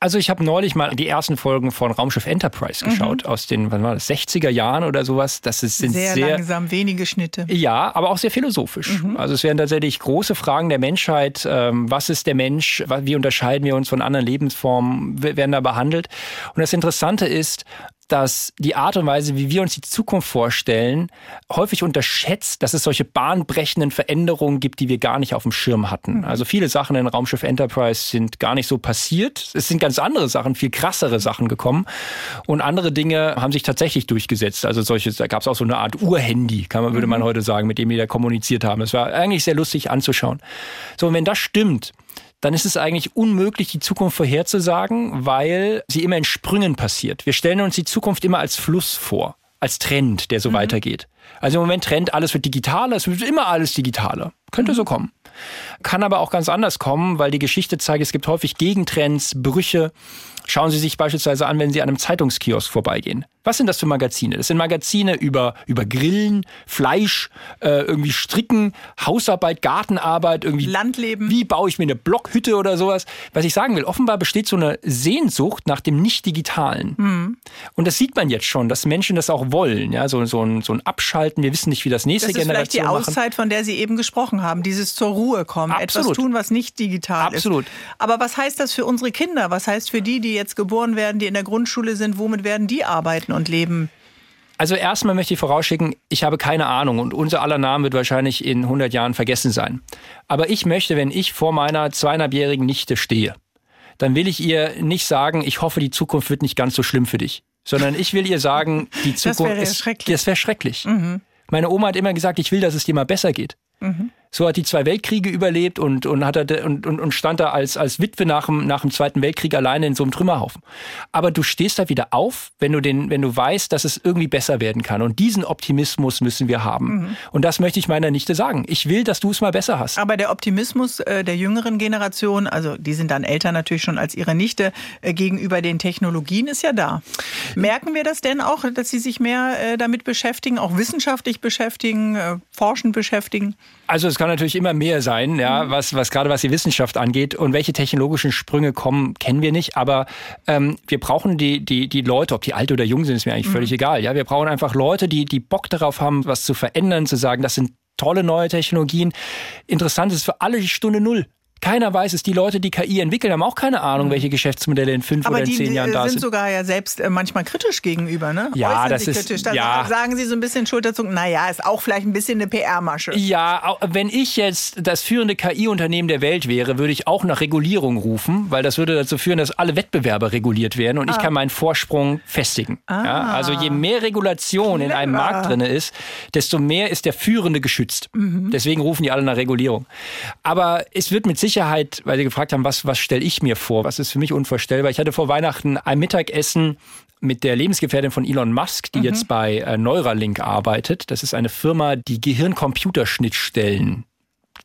Also ich habe neulich mal die ersten Folgen von Raumschiff Enterprise geschaut, mhm. aus den, wann war das, 60er Jahren oder sowas. Das ist, sind sehr, sehr langsam, wenige Schnitte. Ja, aber auch sehr philosophisch. Mhm. Also es werden tatsächlich große Fragen der Menschheit. Ähm, was ist der Mensch? Wie unterscheiden wir uns von anderen Lebensformen? Werden da behandelt? Und das Interessante ist, dass die Art und Weise, wie wir uns die Zukunft vorstellen, häufig unterschätzt, dass es solche bahnbrechenden Veränderungen gibt, die wir gar nicht auf dem Schirm hatten. Mhm. Also viele Sachen in Raumschiff Enterprise sind gar nicht so passiert. Es sind ganz andere Sachen, viel krassere Sachen gekommen. Und andere Dinge haben sich tatsächlich durchgesetzt. Also solche, da gab es auch so eine Art Urhandy, kann man, würde man mhm. heute sagen, mit dem wir da kommuniziert haben. Es war eigentlich sehr lustig anzuschauen. So, und wenn das stimmt, dann ist es eigentlich unmöglich, die Zukunft vorherzusagen, weil sie immer in Sprüngen passiert. Wir stellen uns die Zukunft immer als Fluss vor. als Trend, der so mhm. weitergeht. Also im Moment Trend, alles wird digitaler, es wird immer alles digitaler. Könnte mhm. so kommen. Kann aber auch ganz anders kommen, weil die Geschichte zeigt, es gibt häufig Gegentrends, Brüche. Schauen Sie sich beispielsweise an, wenn Sie an einem Zeitungskiosk vorbeigehen. Was sind das für Magazine? Das sind Magazine über, über Grillen, Fleisch, äh, irgendwie Stricken, Hausarbeit, Gartenarbeit, irgendwie. Landleben. Wie baue ich mir eine Blockhütte oder sowas? Was ich sagen will, offenbar besteht so eine Sehnsucht nach dem Nicht-Digitalen. Mhm. Und das sieht man jetzt schon, dass Menschen das auch wollen. Ja, so, so, ein, so ein Abschalten. Wir wissen nicht, wie das nächste das ist Generation vielleicht die Auszeit, von der Sie eben gesprochen haben. Dieses zur Ruhe kommen. Absolut. Etwas tun, was nicht digital Absolut. ist. Absolut. Aber was heißt das für unsere Kinder? Was heißt für die, die jetzt geboren werden, die in der Grundschule sind? Womit werden die arbeiten? Und leben? Also erstmal möchte ich vorausschicken, ich habe keine Ahnung und unser aller Name wird wahrscheinlich in 100 Jahren vergessen sein. Aber ich möchte, wenn ich vor meiner zweieinhalbjährigen Nichte stehe, dann will ich ihr nicht sagen, ich hoffe, die Zukunft wird nicht ganz so schlimm für dich, sondern ich will ihr sagen, die Zukunft das wäre ist schrecklich. Das wäre schrecklich. Mhm. Meine Oma hat immer gesagt, ich will, dass es dir mal besser geht. Mhm. So hat die zwei Weltkriege überlebt und, und, hat er, und, und, und stand da als, als Witwe nach dem, nach dem Zweiten Weltkrieg alleine in so einem Trümmerhaufen. Aber du stehst da wieder auf, wenn du, den, wenn du weißt, dass es irgendwie besser werden kann. Und diesen Optimismus müssen wir haben. Mhm. Und das möchte ich meiner Nichte sagen. Ich will, dass du es mal besser hast. Aber der Optimismus äh, der jüngeren Generation, also die sind dann älter natürlich schon als ihre Nichte, äh, gegenüber den Technologien ist ja da. Merken wir das denn auch, dass sie sich mehr äh, damit beschäftigen, auch wissenschaftlich beschäftigen, äh, forschend beschäftigen? Also es kann natürlich immer mehr sein, ja, mhm. was, was gerade was die Wissenschaft angeht. Und welche technologischen Sprünge kommen, kennen wir nicht. Aber ähm, wir brauchen die, die, die Leute, ob die alt oder jung sind, ist mir eigentlich mhm. völlig egal. Ja, wir brauchen einfach Leute, die, die Bock darauf haben, was zu verändern, zu sagen, das sind tolle neue Technologien. Interessant ist für alle die Stunde Null. Keiner weiß es. Die Leute, die KI entwickeln, haben auch keine Ahnung, mhm. welche Geschäftsmodelle in fünf Aber oder in zehn Jahren da sind. Aber die sind sogar ja selbst äh, manchmal kritisch gegenüber, ne? Ja, Äußern das ist kritisch. Da ja. sagen sie so ein bisschen Schulterzug. Naja, ist auch vielleicht ein bisschen eine PR-Masche. Ja, wenn ich jetzt das führende KI-Unternehmen der Welt wäre, würde ich auch nach Regulierung rufen, weil das würde dazu führen, dass alle Wettbewerber reguliert werden und ah. ich kann meinen Vorsprung festigen. Ah. Ja, also je mehr Regulation Clever. in einem Markt drin ist, desto mehr ist der Führende geschützt. Mhm. Deswegen rufen die alle nach Regulierung. Aber es wird mit Sicherheit, weil Sie gefragt haben, was, was stelle ich mir vor? Was ist für mich unvorstellbar? Ich hatte vor Weihnachten ein Mittagessen mit der Lebensgefährtin von Elon Musk, die mhm. jetzt bei äh, Neuralink arbeitet. Das ist eine Firma, die Gehirn-Computerschnittstellen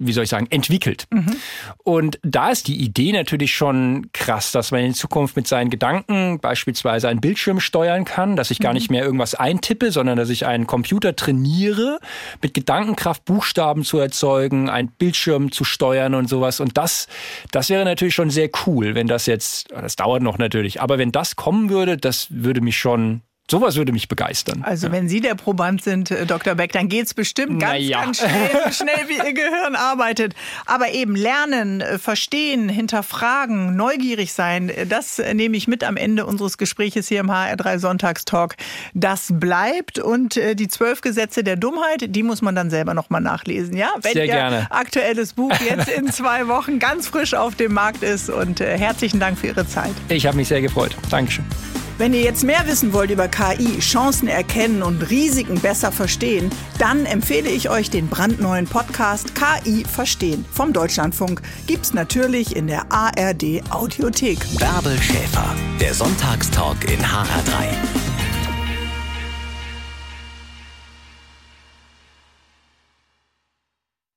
wie soll ich sagen, entwickelt. Mhm. Und da ist die Idee natürlich schon krass, dass man in Zukunft mit seinen Gedanken beispielsweise einen Bildschirm steuern kann, dass ich gar mhm. nicht mehr irgendwas eintippe, sondern dass ich einen Computer trainiere, mit Gedankenkraft Buchstaben zu erzeugen, einen Bildschirm zu steuern und sowas. Und das, das wäre natürlich schon sehr cool, wenn das jetzt, das dauert noch natürlich, aber wenn das kommen würde, das würde mich schon Sowas würde mich begeistern. Also wenn Sie der Proband sind, äh, Dr. Beck, dann geht es bestimmt ganz, naja. ganz schnell, so schnell, wie Ihr Gehirn arbeitet. Aber eben lernen, äh, verstehen, hinterfragen, neugierig sein, äh, das nehme ich mit am Ende unseres Gespräches hier im HR3 Sonntagstalk. Das bleibt und die zwölf Gesetze der Dummheit, die muss man dann selber nochmal nachlesen. Ja, wenn Sehr gerne. Ihr aktuelles Buch jetzt in zwei Wochen ganz frisch auf dem Markt ist. Und herzlichen Dank für Ihre Zeit. Ich habe mich sehr gefreut. Dankeschön. Wenn ihr jetzt mehr wissen wollt über KI, Chancen erkennen und Risiken besser verstehen, dann empfehle ich euch den brandneuen Podcast KI Verstehen vom Deutschlandfunk. Gibt's natürlich in der ARD Audiothek. Bärbel Schäfer, der Sonntagstalk in HR3.